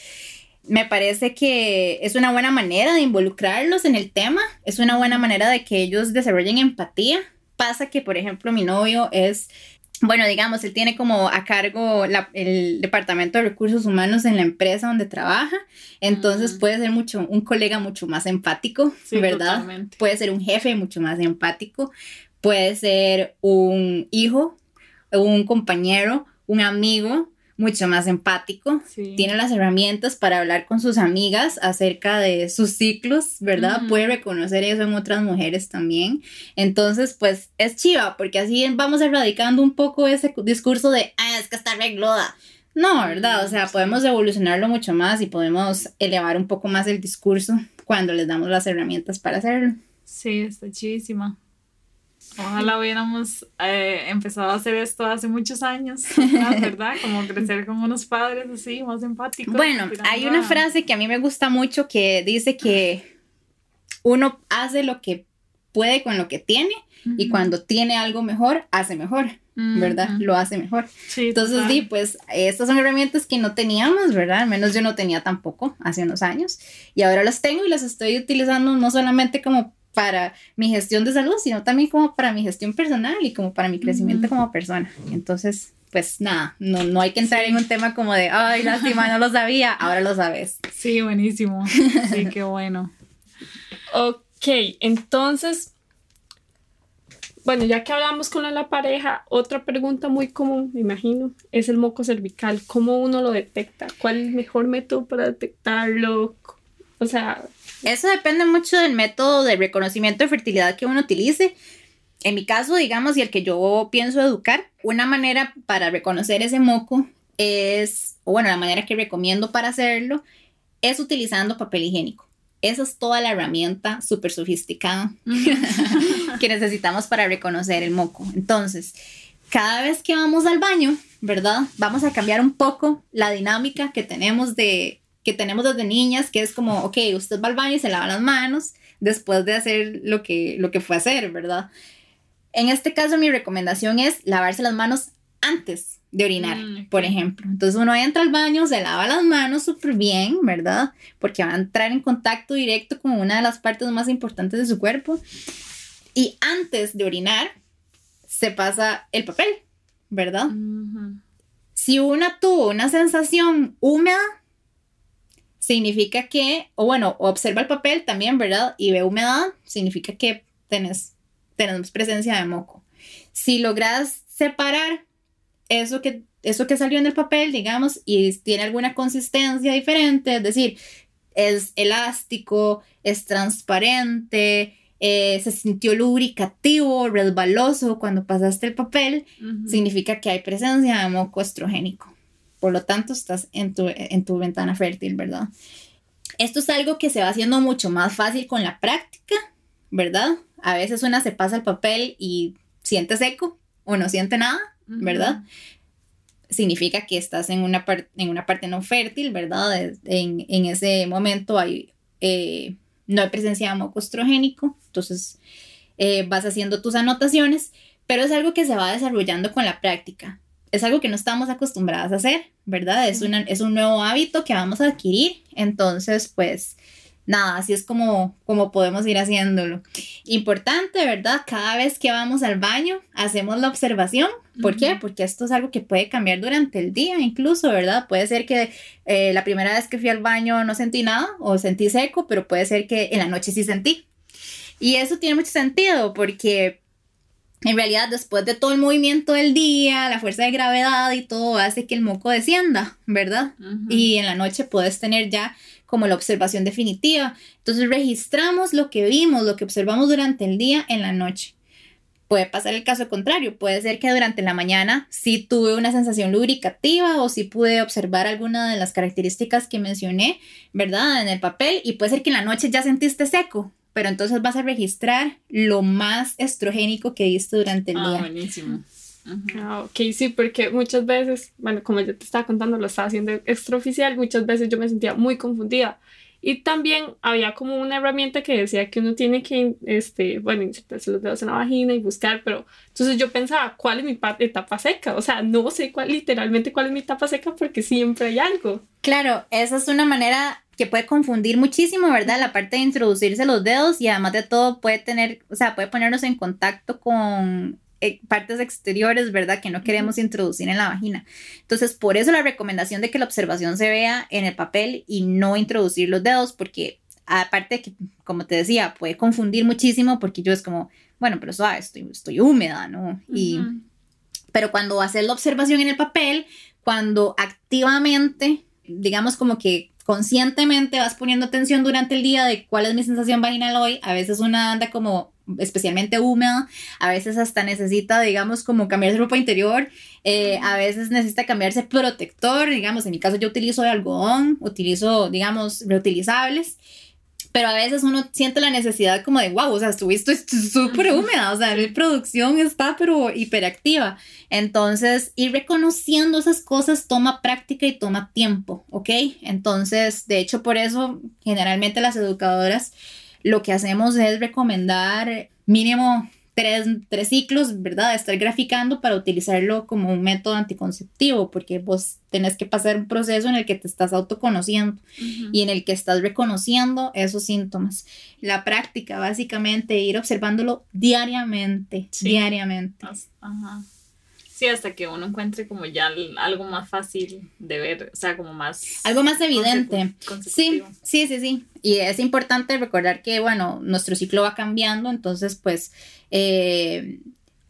me parece que es una buena manera de involucrarlos en el tema, es una buena manera de que ellos desarrollen empatía. Pasa que, por ejemplo, mi novio es bueno, digamos, él tiene como a cargo el departamento de recursos humanos en la empresa donde trabaja, entonces puede ser mucho un colega mucho más empático, ¿verdad? Puede ser un jefe mucho más empático, puede ser un hijo, un compañero, un amigo mucho más empático, tiene las herramientas para hablar con sus amigas acerca de sus ciclos, ¿verdad? Puede reconocer eso en otras mujeres también. Entonces, pues es chiva, porque así vamos erradicando un poco ese discurso de, ah, es que está regloda. No, ¿verdad? O sea, podemos evolucionarlo mucho más y podemos elevar un poco más el discurso cuando les damos las herramientas para hacerlo. Sí, está chidísima. Ojalá hubiéramos eh, empezado a hacer esto hace muchos años, ¿verdad? Como crecer como unos padres así, más empáticos. Bueno, hay una frase que a mí me gusta mucho que dice que uno hace lo que puede con lo que tiene y cuando tiene algo mejor, hace mejor, ¿verdad? Lo hace mejor. Entonces, sí, pues estas son herramientas que no teníamos, ¿verdad? Al menos yo no tenía tampoco hace unos años y ahora las tengo y las estoy utilizando no solamente como para mi gestión de salud, sino también como para mi gestión personal y como para mi crecimiento como persona. Entonces, pues nada, no, no hay que entrar en un tema como de, ay, lástima, no lo sabía, ahora lo sabes. Sí, buenísimo. Sí, qué bueno. ok, entonces, bueno, ya que hablamos con la pareja, otra pregunta muy común, me imagino, es el moco cervical. ¿Cómo uno lo detecta? ¿Cuál es el mejor método para detectarlo? O sea... Eso depende mucho del método de reconocimiento de fertilidad que uno utilice en mi caso, digamos, y el que yo pienso educar, una manera para reconocer ese moco es, o bueno, la manera que recomiendo para hacerlo es utilizando papel higiénico. Esa es toda la herramienta súper sofisticada que necesitamos para reconocer el moco. Entonces, cada vez que vamos al baño, ¿verdad? Vamos a cambiar un poco la dinámica que tenemos de que tenemos desde niñas, que es como, ok, usted va al baño y se lava las manos después de hacer lo que, lo que fue a hacer, ¿verdad? En este caso, mi recomendación es lavarse las manos antes de orinar, mm, por ejemplo. Entonces uno entra al baño, se lava las manos súper bien, ¿verdad? Porque va a entrar en contacto directo con una de las partes más importantes de su cuerpo. Y antes de orinar, se pasa el papel, ¿verdad? Si una tuvo una sensación húmeda, significa que, o bueno, observa el papel también, ¿verdad? Y ve humedad, significa que tenés tenemos presencia de moco. Si logras separar eso que, eso que salió en el papel, digamos, y tiene alguna consistencia diferente, es decir, es elástico, es transparente, eh, se sintió lubricativo, resbaloso cuando pasaste el papel, significa que hay presencia de moco estrogénico. Por lo tanto, estás en tu, en tu ventana fértil, ¿verdad? Esto es algo que se va haciendo mucho más fácil con la práctica, ¿verdad? A veces una se pasa el papel y siente seco o no siente nada, ¿verdad? Significa que estás en una, en una parte no fértil, ¿verdad? En, ese momento hay, eh, no hay presencia de moco estrogénico, entonces eh, vas haciendo tus anotaciones, pero es algo que se va desarrollando con la práctica. Es algo que no estamos acostumbradas a hacer, ¿verdad? Es, una, es un nuevo hábito que vamos a adquirir, entonces pues nada, así es como, como podemos ir haciéndolo. Importante, ¿verdad? Cada vez que vamos al baño, hacemos la observación. ¿Por qué? Porque esto es algo que puede cambiar durante el día, incluso, ¿verdad? Puede ser que eh, la primera vez que fui al baño no sentí nada o sentí seco, pero puede ser que en la noche sí sentí. Y eso tiene mucho sentido porque en realidad después de todo el movimiento del día, la fuerza de gravedad y todo hace que el moco descienda, ¿verdad? Y en la noche puedes tener ya como la observación definitiva. Entonces registramos lo que vimos, lo que observamos durante el día en la noche. Puede pasar el caso contrario, puede ser que durante la mañana sí tuve una sensación lubricativa o sí pude observar alguna de las características que mencioné, ¿verdad? En el papel y puede ser que en la noche ya sentiste seco, pero entonces vas a registrar lo más estrogénico que viste durante el ah, día. Buenísimo. Ah, ok, sí, porque muchas veces, bueno, como yo te estaba contando, lo estaba haciendo extraoficial, muchas veces yo me sentía muy confundida. Y también había como una herramienta que decía que uno tiene que, este, bueno, insertarse los dedos en la vagina y buscar, pero entonces yo pensaba, ¿cuál es mi etapa seca? O sea, no sé cuál, literalmente cuál es mi etapa seca porque siempre hay algo. Claro, esa es una manera que puede confundir muchísimo, ¿verdad? La parte de introducirse los dedos y además de todo puede tener, o sea, puede ponernos en contacto con eh, partes exteriores, ¿verdad? Que no queremos introducir en la vagina. Entonces, por eso la recomendación de que la observación se vea en el papel y no introducir los dedos, porque aparte que, como te decía, puede confundir muchísimo porque yo es como, bueno, pero suave, estoy, estoy húmeda, ¿no? Y, Pero cuando haces la observación en el papel, cuando activamente, digamos como que conscientemente vas poniendo atención durante el día de cuál es mi sensación vaginal hoy, a veces una anda como especialmente húmeda, a veces hasta necesita, digamos, como cambiarse ropa interior, eh, a veces necesita cambiarse protector, digamos, en mi caso yo utilizo algodón, utilizo, digamos, reutilizables, pero a veces uno siente la necesidad como de, wow, o sea, estuviste súper húmeda, o sea, la producción está pero hiperactiva. Entonces, ir reconociendo esas cosas toma práctica y toma tiempo, ¿ok? Entonces, de hecho, por eso generalmente las educadoras lo que hacemos es recomendar mínimo tres, tres, ciclos, ¿verdad? De estar graficando para utilizarlo como un método anticonceptivo, porque vos tenés que pasar un proceso en el que te estás autoconociendo y en el que estás reconociendo esos síntomas. La práctica, básicamente, ir observándolo diariamente, diariamente. Ajá. Sí, hasta que uno encuentre como ya algo más fácil de ver, o sea, como más... Algo más evidente. Sí, sí, sí, sí. Y es importante recordar que, bueno, nuestro ciclo va cambiando, entonces, pues, eh,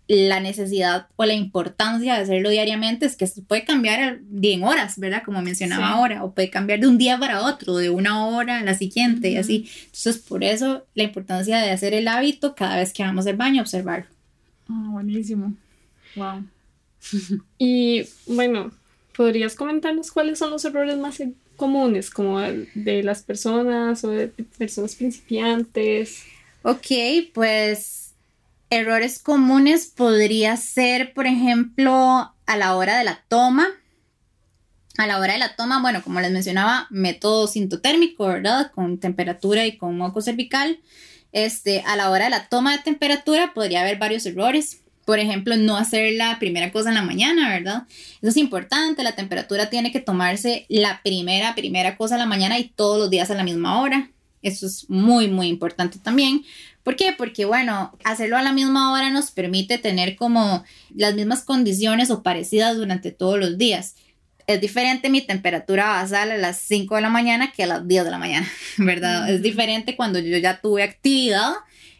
la necesidad o la importancia de hacerlo diariamente es que puede cambiar en horas, ¿verdad? Como mencionaba ahora, o puede cambiar de un día para otro, de una hora a la siguiente y así. Entonces, por eso la importancia de hacer el hábito cada vez que vamos al baño, observarlo. Ah, buenísimo. Wow. y bueno, ¿podrías comentarnos cuáles son los errores más comunes, como de las personas o de personas principiantes? Ok, pues errores comunes podría ser, por ejemplo, a la hora de la toma. A la hora de la toma, bueno, como les mencionaba, método sintotérmico, ¿verdad? Con temperatura y con moco cervical. Este, a la hora de la toma de temperatura podría haber varios errores. Por ejemplo, no hacer la primera cosa en la mañana, ¿verdad? Eso es importante, la temperatura tiene que tomarse la primera, primera cosa en la mañana y todos los días a la misma hora. Eso es muy, muy importante también. ¿Por qué? Porque, bueno, hacerlo a la misma hora nos permite tener como las mismas condiciones o parecidas durante todos los días. Es diferente mi temperatura basal a las 5 de la mañana que a las 10 de la mañana, ¿verdad? Es diferente cuando yo ya tuve actividad,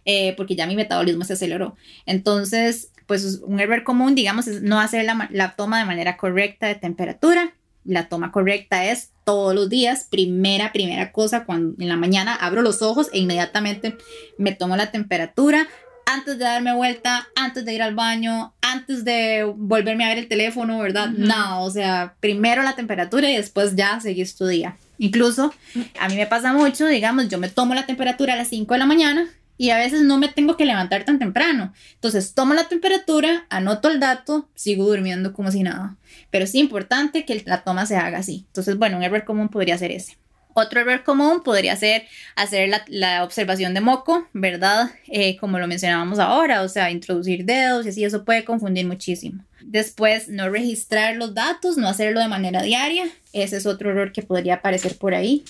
eh, porque ya mi metabolismo se aceleró. Entonces, pues un error común, digamos, es no hacer la, toma de manera correcta de temperatura. La toma correcta es todos los días, primera, primera cosa, cuando en la mañana abro los ojos e inmediatamente me tomo la temperatura antes de darme vuelta, antes de ir al baño, antes de volverme a ver el teléfono, ¿verdad? No, o sea, primero la temperatura y después ya seguís tu día. Incluso a mí me pasa mucho, digamos, yo me tomo la temperatura a las 5 de la mañana y a veces no me tengo que levantar tan temprano. Entonces tomo la temperatura, anoto el dato, sigo durmiendo como si nada. Pero es importante que la toma se haga así. Entonces, bueno, un error común podría ser ese. Otro error común podría ser hacer la, observación de moco, ¿verdad? Eh, como lo mencionábamos ahora, o sea, introducir dedos y así, eso puede confundir muchísimo. Después, no registrar los datos, no hacerlo de manera diaria, ese es otro error que podría aparecer por ahí.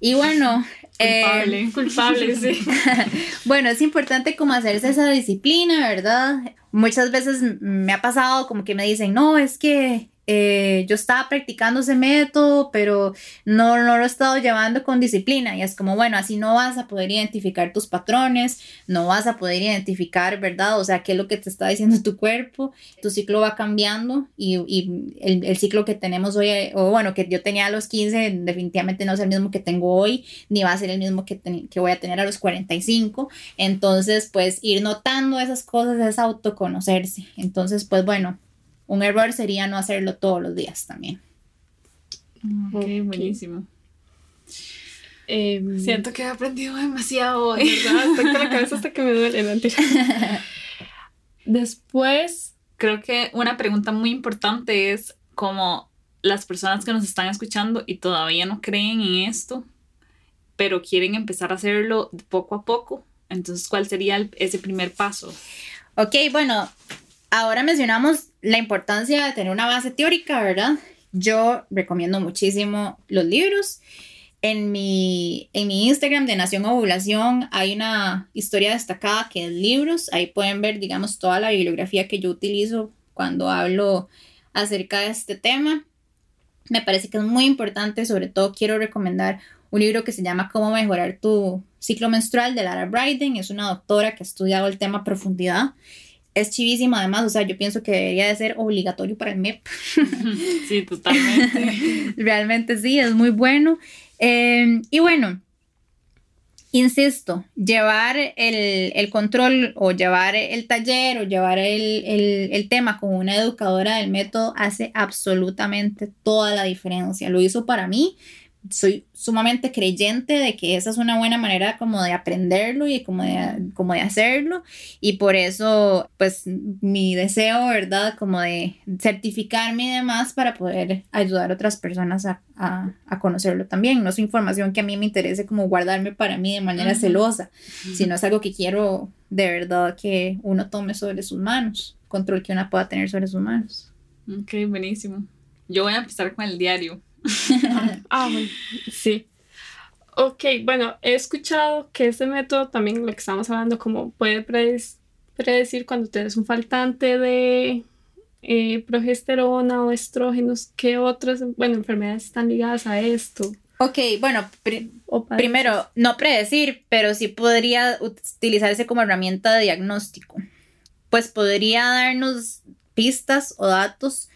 Y bueno, culpable, eh, culpable, sí. bueno, es importante como hacerse esa disciplina, ¿verdad? Muchas veces me ha pasado como que me dicen, no, es que eh, yo estaba practicando ese método, pero no, no lo he estado llevando con disciplina. Y es como, bueno, así no vas a poder identificar tus patrones, no vas a poder identificar, ¿verdad? O sea, qué es lo que te está diciendo tu cuerpo. Tu ciclo va cambiando y, y el, el, ciclo que tenemos hoy, o bueno, que yo tenía a los 15, definitivamente no es el mismo que tengo hoy, ni va a ser el mismo que, que voy a tener a los 45. Entonces, pues ir notando esas cosas es autoconocerse. Entonces, pues bueno, un error sería no hacerlo todos los días también. Ok, buenísimo. Em, Siento que he aprendido demasiado hoy, ¿verdad? Estoy con la cabeza hasta que me duele. Después, creo que una pregunta muy importante es como las personas que nos están escuchando y todavía no creen en esto, pero quieren empezar a hacerlo poco a poco. Entonces, ¿cuál sería ese primer paso? Ok, bueno, ahora mencionamos la importancia de tener una base teórica, ¿verdad? Yo recomiendo muchísimo los libros. En mi, en mi Instagram de Nación Ovulación hay una historia destacada que es libros. Ahí pueden ver, digamos, toda la bibliografía que yo utilizo cuando hablo acerca de este tema. Me parece que es muy importante, sobre todo quiero recomendar un libro que se llama Cómo mejorar tu ciclo menstrual de Lara Bryden. Es una doctora que ha estudiado el tema profundidad es chivísimo además, o sea, yo pienso que debería de ser obligatorio para el MEP. Sí, totalmente. Realmente sí, es muy bueno. Em, y bueno, insisto, llevar el, control o llevar el taller o llevar el, el, tema con una educadora del método hace absolutamente toda la diferencia. Lo hizo para mí, soy sumamente creyente de que esa es una buena manera como de aprenderlo y como de, como de hacerlo y por eso pues mi deseo, ¿verdad? Como de certificarme y demás para poder ayudar a otras personas a, conocerlo también. No es información que a mí me interese como guardarme para mí de manera celosa, sino es algo que quiero de verdad que uno tome sobre sus manos, control que uno pueda tener sobre sus manos. Ok, buenísimo. Yo voy a empezar con el diario. Ah, bueno, sí. Ok, bueno, he escuchado que este método también, lo que estamos hablando, como puede predecir cuando tienes un faltante de eh, progesterona o estrógenos, ¿qué otras, bueno, enfermedades están ligadas a esto? Ok, bueno, primero, no predecir, pero sí podría utilizarse como herramienta de diagnóstico. Pues podría darnos pistas o datos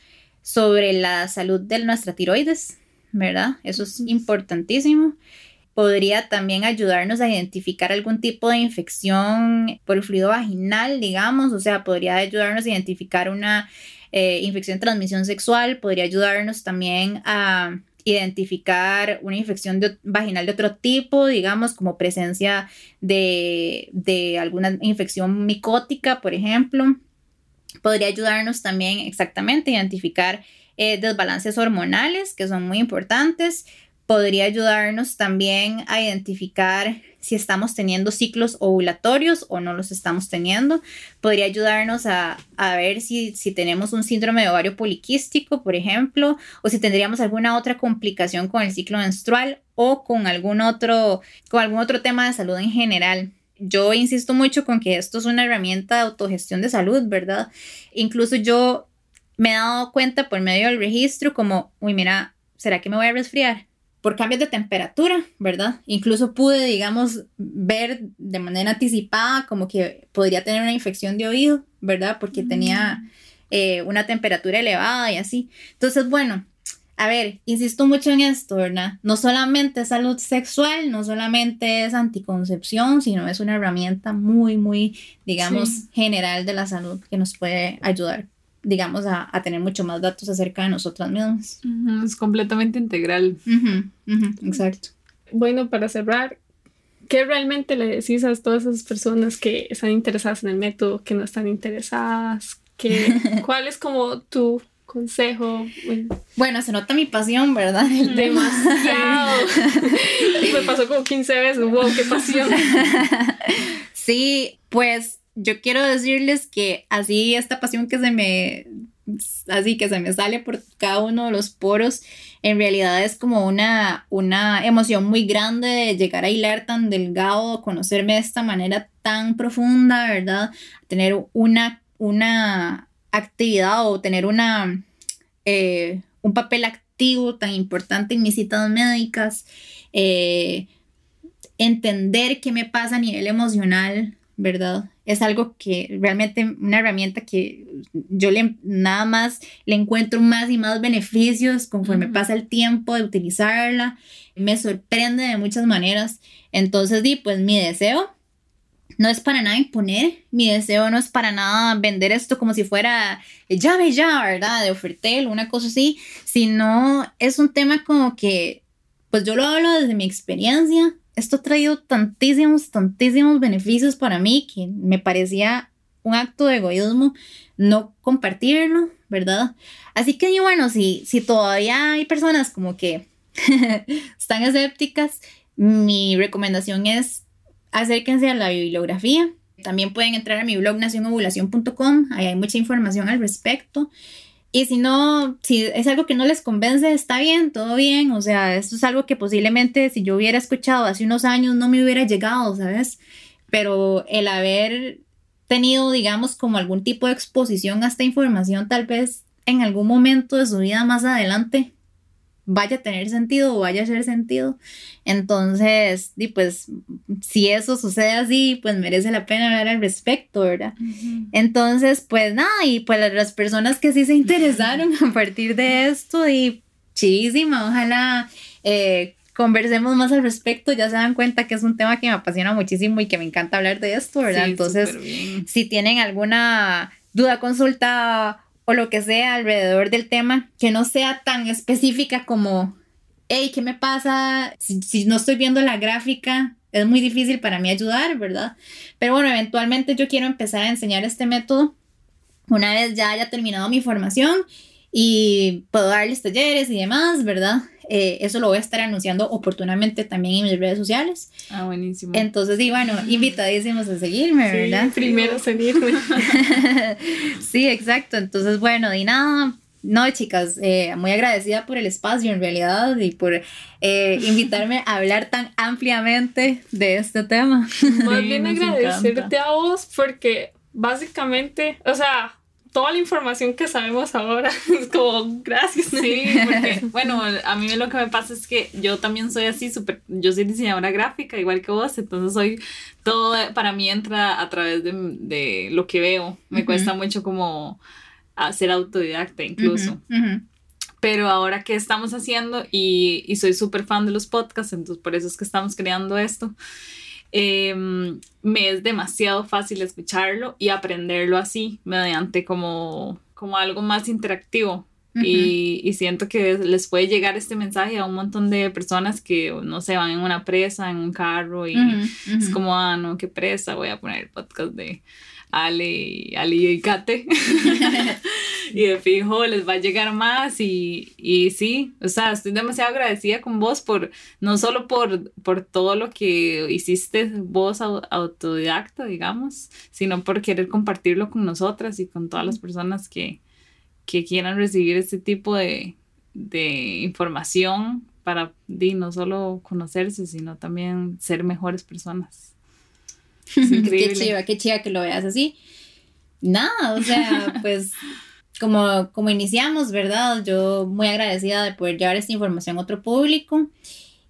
sobre la salud de nuestra tiroides, ¿verdad? Eso es importantísimo. Podría también ayudarnos a identificar algún tipo de infección por el fluido vaginal, digamos, o sea, podría ayudarnos a identificar una eh, infección de transmisión sexual, podría ayudarnos también a identificar una infección vaginal de otro tipo, digamos, como presencia de, de alguna infección micótica, por ejemplo podría ayudarnos también exactamente a identificar eh, desbalances hormonales que son muy importantes. Podría ayudarnos también a identificar si estamos teniendo ciclos ovulatorios o no los estamos teniendo. Podría ayudarnos a, ver si, si, tenemos un síndrome de ovario poliquístico, por ejemplo, o si tendríamos alguna otra complicación con el ciclo menstrual o con algún otro, con algún otro tema de salud en general yo insisto mucho con que esto es una herramienta de autogestión de salud, ¿verdad? Incluso yo me he dado cuenta por medio del registro como, uy, mira, ¿será que me voy a resfriar? Por cambios de temperatura, ¿verdad? Incluso pude, digamos, ver de manera anticipada como que podría tener una infección de oído, ¿verdad? Porque tenía mm. eh, una temperatura elevada y así. Entonces, bueno, a ver, insisto mucho en esto, ¿verdad? No solamente es salud sexual, no solamente es anticoncepción, sino es una herramienta muy, muy, digamos, general de la salud que nos puede ayudar, digamos, a, tener mucho más datos acerca de nosotras mismas. es completamente integral. exacto. Bueno, para cerrar, ¿qué realmente le decís a todas esas personas que están interesadas en el método, que no están interesadas? ¿Cuál es como tu consejo. Bueno. se nota mi pasión, ¿verdad? Demasiado. Me pasó como 15 veces. Wow, qué pasión. sí, pues yo quiero decirles que así esta pasión que se me así que se me sale por cada uno de los poros, en realidad es como una, una emoción muy grande de llegar a hilar tan delgado, conocerme de esta manera tan profunda, ¿verdad? Tener una, una actividad o tener una, eh, un papel activo tan importante en mis citas médicas, eh, entender qué me pasa a nivel emocional, ¿verdad? Es algo que realmente, una herramienta que yo le, nada más le encuentro más y más beneficios conforme pasa el tiempo de utilizarla. Me sorprende de muchas maneras. Entonces, di, pues mi deseo no es para nada imponer, mi deseo no es para nada vender esto como si fuera llave ya, ¿verdad? De ofertel, una cosa así, sino es un tema como que, pues yo lo hablo desde mi experiencia, esto ha traído tantísimos, tantísimos beneficios para mí que me parecía un acto de egoísmo no compartirlo, ¿verdad? Así que bueno, si, si todavía hay personas como que están escépticas, mi recomendación es acérquense a la bibliografía. También pueden entrar a mi blog nacionovulación.com, ahí hay mucha información al respecto. Y si no, si es algo que no les convence, está bien, todo bien. O sea, esto es algo que posiblemente si yo hubiera escuchado hace unos años no me hubiera llegado, ¿sabes? Pero el haber tenido, digamos, como algún tipo de exposición a esta información, tal vez en algún momento de su vida más adelante vaya a tener sentido o vaya a ser sentido. Entonces, y pues, si eso sucede así, pues merece la pena hablar al respecto, ¿verdad? Entonces, pues nada, y pues las personas que sí se interesaron a partir de esto, y chidísima, ojalá eh, conversemos más al respecto, ya se dan cuenta que es un tema que me apasiona muchísimo y que me encanta hablar de esto, ¿verdad? Entonces, si tienen alguna duda, consulta o lo que sea alrededor del tema, que no sea tan específica como hey, ¿qué me pasa? Si, no estoy viendo la gráfica, es muy difícil para mí ayudar, ¿verdad? Pero bueno, eventualmente yo quiero empezar a enseñar este método una vez ya haya terminado mi formación y puedo darles talleres y demás, ¿verdad? Eh, eso lo voy a estar anunciando oportunamente también en mis redes sociales. Ah, buenísimo. Entonces, sí, bueno, invitadísimos a seguirme, ¿verdad? primero seguirme. sí, exacto. Entonces, bueno, y nada, no, chicas, eh, muy agradecida por el espacio en realidad y por eh, invitarme a hablar tan ampliamente de este tema. Más bien agradecerte a vos porque básicamente, o sea, toda la información que sabemos ahora. Es como, gracias. Sí, porque, bueno, a mí lo que me pasa es que yo también soy así, súper, yo soy diseñadora gráfica, igual que vos, entonces soy, todo para mí entra a través de, de lo que veo. Me cuesta mucho como hacer autodidacta incluso. Pero ahora que estamos haciendo, y, y soy súper fan de los podcasts, entonces por eso es que estamos creando esto. Em, me es demasiado fácil escucharlo y aprenderlo así, mediante como, como algo más interactivo. y, y, siento que les puede llegar este mensaje a un montón de personas que, no sé, van en una presa, en un carro y es como, ah, no, qué presa, voy a poner el podcast de Ale, Ale y Kate. y de fijo les va a llegar más y, y, sí, o sea, estoy demasiado agradecida con vos por, no solo por, por todo lo que hiciste vos autodidacta, digamos, sino por querer compartirlo con nosotras y con todas las personas que, que quieran recibir este tipo de, de información para no solo conocerse, sino también ser mejores personas. qué chiva, qué chiva que lo veas así. Nada, o sea, pues como, como iniciamos, ¿verdad? Yo muy agradecida de poder llevar esta información a otro público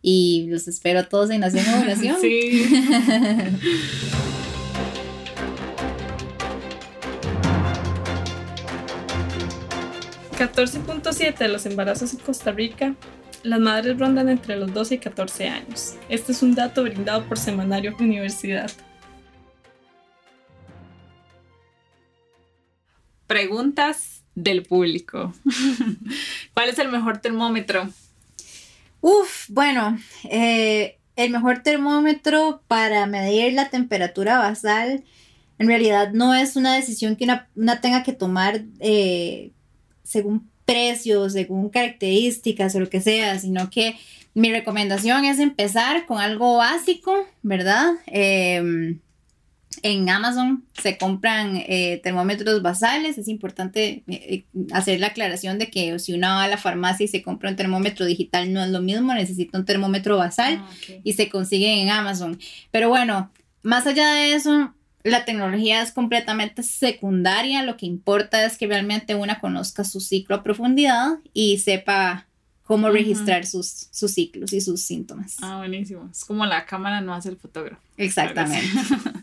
y los espero a todos en Nación Oración. Sí. 14.7 de los embarazos en Costa Rica, las madres rondan entre los 12 y 14 años. Este es un dato brindado por Semanario Universidad. Preguntas del público. ¿Cuál es el mejor termómetro? Uf, bueno, eh, el mejor termómetro para medir la temperatura basal en realidad no es una decisión que una, tenga que tomar eh, según precios, según características o lo que sea, sino que mi recomendación es empezar con algo básico, ¿verdad? Em, en Amazon se compran eh, termómetros basales. Es importante eh, hacer la aclaración de que si uno va a la farmacia y se compra un termómetro digital no es lo mismo, necesita un termómetro basal ah, y se consigue en Amazon. Pero bueno, más allá de eso, la tecnología es completamente secundaria. Lo que importa es que realmente una conozca su ciclo a profundidad y sepa cómo registrar sus, sus ciclos y sus síntomas. Ah, buenísimo. Es como la cámara no hace el fotógrafo. Exactamente.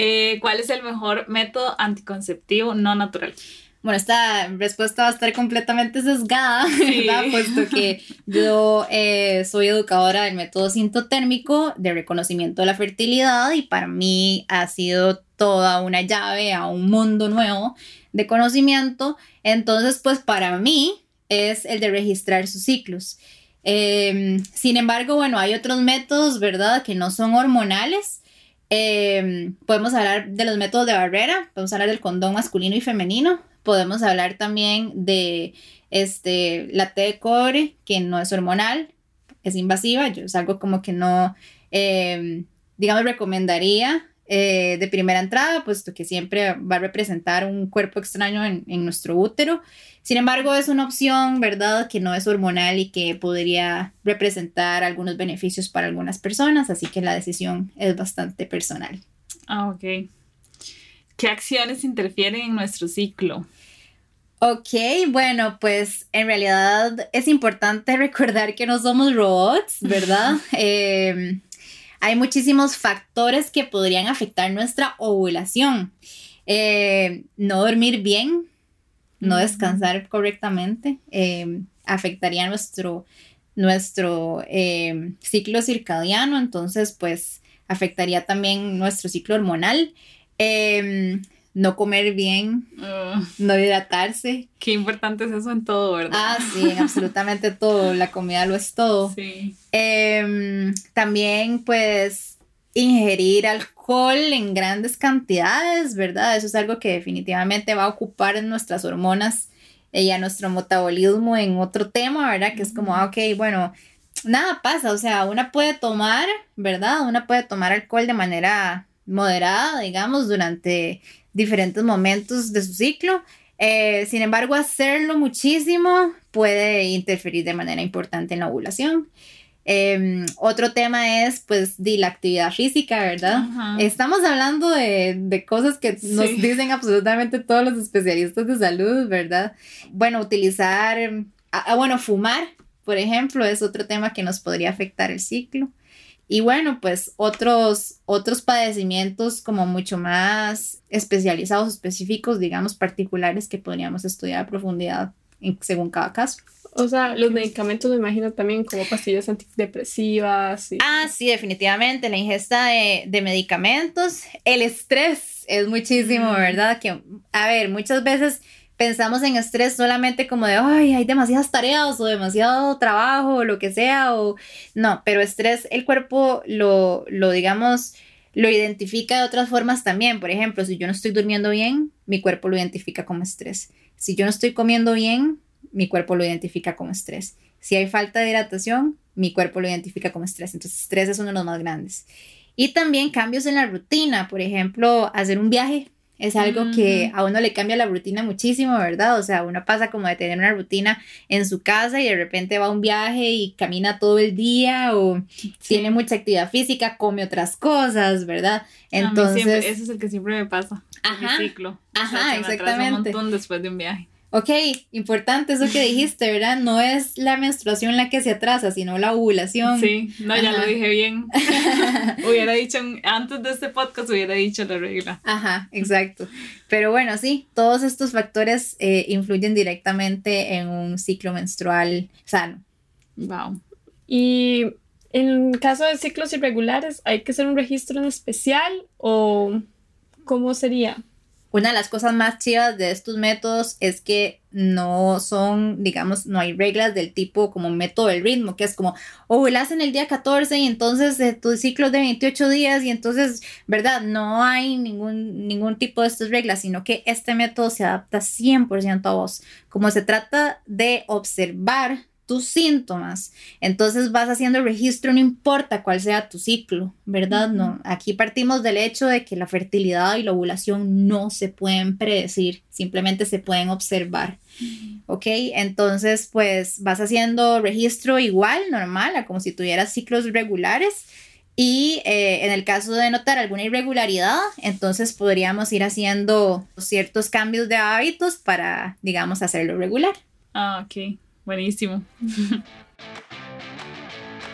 Eh, ¿Cuál es el mejor método anticonceptivo no natural? Bueno, esta respuesta va a estar completamente sesgada, ¿verdad? Puesto que yo eh, soy educadora del método sintotérmico de reconocimiento de la fertilidad y para mí ha sido toda una llave a un mundo nuevo de conocimiento. Entonces, pues para mí, es el de registrar sus ciclos. Em, sin embargo, bueno, hay otros métodos, ¿verdad?, que no son hormonales. Em, podemos hablar de los métodos de barrera, podemos hablar del condón masculino y femenino, podemos hablar también de este, la T de cobre, que no es hormonal, es invasiva, yo es algo como que no, em, digamos, recomendaría eh, de primera entrada, puesto que siempre va a representar un cuerpo extraño en, en, nuestro útero. Sin embargo, es una opción, ¿verdad?, que no es hormonal y que podría representar algunos beneficios para algunas personas, así que la decisión es bastante personal. Ah, ok. ¿Qué acciones interfieren en nuestro ciclo? Ok, bueno, pues en realidad es importante recordar que no somos robots, ¿verdad? eh, hay muchísimos factores que podrían afectar nuestra ovulación. Eh, no dormir bien, no descansar correctamente, eh, afectaría nuestro, nuestro eh, ciclo circadiano, entonces pues afectaría también nuestro ciclo hormonal. No comer bien, no hidratarse. Qué importante es eso en todo, ¿verdad? Ah, sí, en absolutamente todo. La comida lo es todo. Sí. Em, también, pues, ingerir alcohol en grandes cantidades, ¿verdad? Eso es algo que definitivamente va a ocupar en nuestras hormonas y a nuestro metabolismo en otro tema, ¿verdad? Que es como, ah, ok, bueno, nada pasa, o sea, una puede tomar, ¿verdad? Una puede tomar alcohol de manera moderada, digamos, durante diferentes momentos de su ciclo. Eh, sin embargo, hacerlo muchísimo puede interferir de manera importante en la ovulación. Em, otro tema es, pues, de la actividad física, ¿verdad? Estamos hablando de, de cosas que nos dicen absolutamente todos los especialistas de salud, ¿verdad? Bueno, utilizar, ah, bueno, fumar, por ejemplo, es otro tema que nos podría afectar el ciclo. Y bueno, pues otros, otros padecimientos como mucho más especializados, específicos, digamos, particulares que podríamos estudiar a profundidad según cada caso. O sea, los medicamentos me imagino también como pastillas antidepresivas. Ah, sí, definitivamente, la ingesta de, de, medicamentos, el estrés es muchísimo, ¿verdad? Que, a ver, muchas veces pensamos en estrés solamente como de, ay, hay demasiadas tareas o demasiado trabajo o lo que sea, o no, pero estrés el cuerpo lo, lo digamos, lo identifica de otras formas también. Por ejemplo, si yo no estoy durmiendo bien, mi cuerpo lo identifica como estrés. Si yo no estoy comiendo bien, mi cuerpo lo identifica como estrés. Si hay falta de hidratación, mi cuerpo lo identifica como estrés. Entonces, estrés es uno de los más grandes. Y también cambios en la rutina, por ejemplo, hacer un viaje es algo que a uno le cambia la rutina muchísimo, ¿verdad? O sea, uno pasa como de tener una rutina en su casa y de repente va a un viaje y camina todo el día o tiene mucha actividad física, come otras cosas, ¿verdad? Entonces, ese es el que siempre me pasa. Ajá. Mi ciclo. Ajá, exactamente. un montón después de un viaje. Ok, importante eso que dijiste, ¿verdad? No es la menstruación la que se atrasa, sino la ovulación. Sí, no, ya lo dije bien. hubiera dicho, antes de este podcast hubiera dicho la regla. Ajá, exacto. Pero bueno, sí, todos estos factores eh, influyen directamente en un ciclo menstrual sano. Wow. Y en caso de ciclos irregulares, ¿hay que hacer un registro en especial o cómo sería? Una de las cosas más chivas de estos métodos es que no son, digamos, no hay reglas del tipo como método del ritmo, que es como, oh, lo en el día 14 y entonces eh, tu ciclo es de 28 días y entonces, ¿verdad? No hay ningún, ningún tipo de estas reglas, sino que este método se adapta 100% a vos. Como se trata de observar tus síntomas. Entonces vas haciendo registro, no importa cuál sea tu ciclo, ¿verdad? No, aquí partimos del hecho de que la fertilidad y la ovulación no se pueden predecir, simplemente se pueden observar. ¿Ok? Entonces, pues vas haciendo registro igual, normal, como si tuvieras ciclos regulares. Y eh, en el caso de notar alguna irregularidad, entonces podríamos ir haciendo ciertos cambios de hábitos para, digamos, hacerlo regular. Ah, ok. Buenísimo.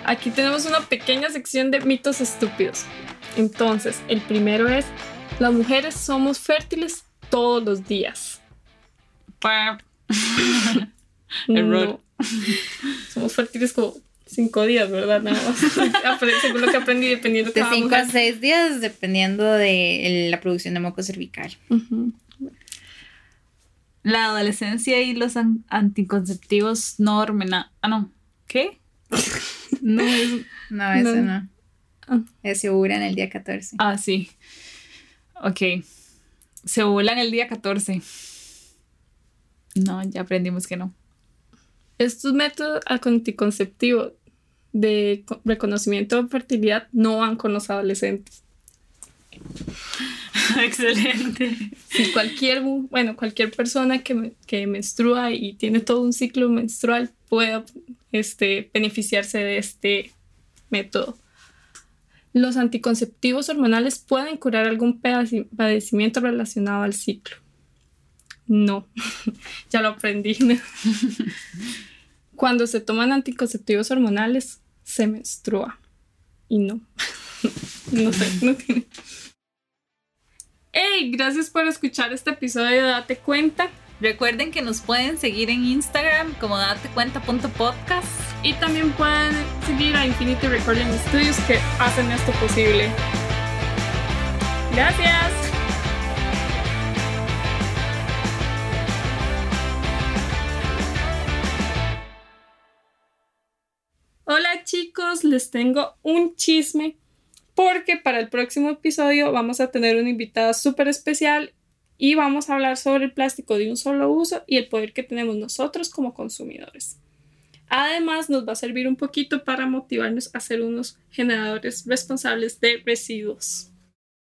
Aquí tenemos una pequeña sección de mitos estúpidos. Entonces, el primero es, las mujeres somos fértiles todos los días. Error. Somos fértiles como cinco días, ¿verdad? Nada más. Según lo que aprendí, dependiendo de cinco a seis días, dependiendo de la producción de moco cervical la adolescencia y los anticonceptivos no hormonales. Ah, no. ¿Qué? no, es, no, eso no. Ah. Se ovulan el día 14. Ah, sí. Ok. Se ovulan el día 14. No, ya aprendimos que no. Estos métodos anticonceptivos de reconocimiento de fertilidad no van con los adolescentes. Excelente. Si cualquier, bueno, cualquier persona que, que, menstrua y tiene todo un ciclo menstrual puede este, beneficiarse de este método. Los anticonceptivos hormonales pueden curar algún padecimiento relacionado al ciclo. No, ya lo aprendí. Cuando se toman anticonceptivos hormonales, se menstrua. Y no, no sé, no tiene. Hey, gracias por escuchar este episodio de Date Cuenta. Recuerden que nos pueden seguir en Instagram como datecuenta.podcast y también pueden seguir a Infinity Recording Studios que hacen esto posible. Gracias. Hola chicos, les tengo un chisme porque para el próximo episodio vamos a tener una invitada súper especial y vamos a hablar sobre el plástico de un solo uso y el poder que tenemos nosotros como consumidores. Además, nos va a servir un poquito para motivarnos a ser unos generadores responsables de residuos.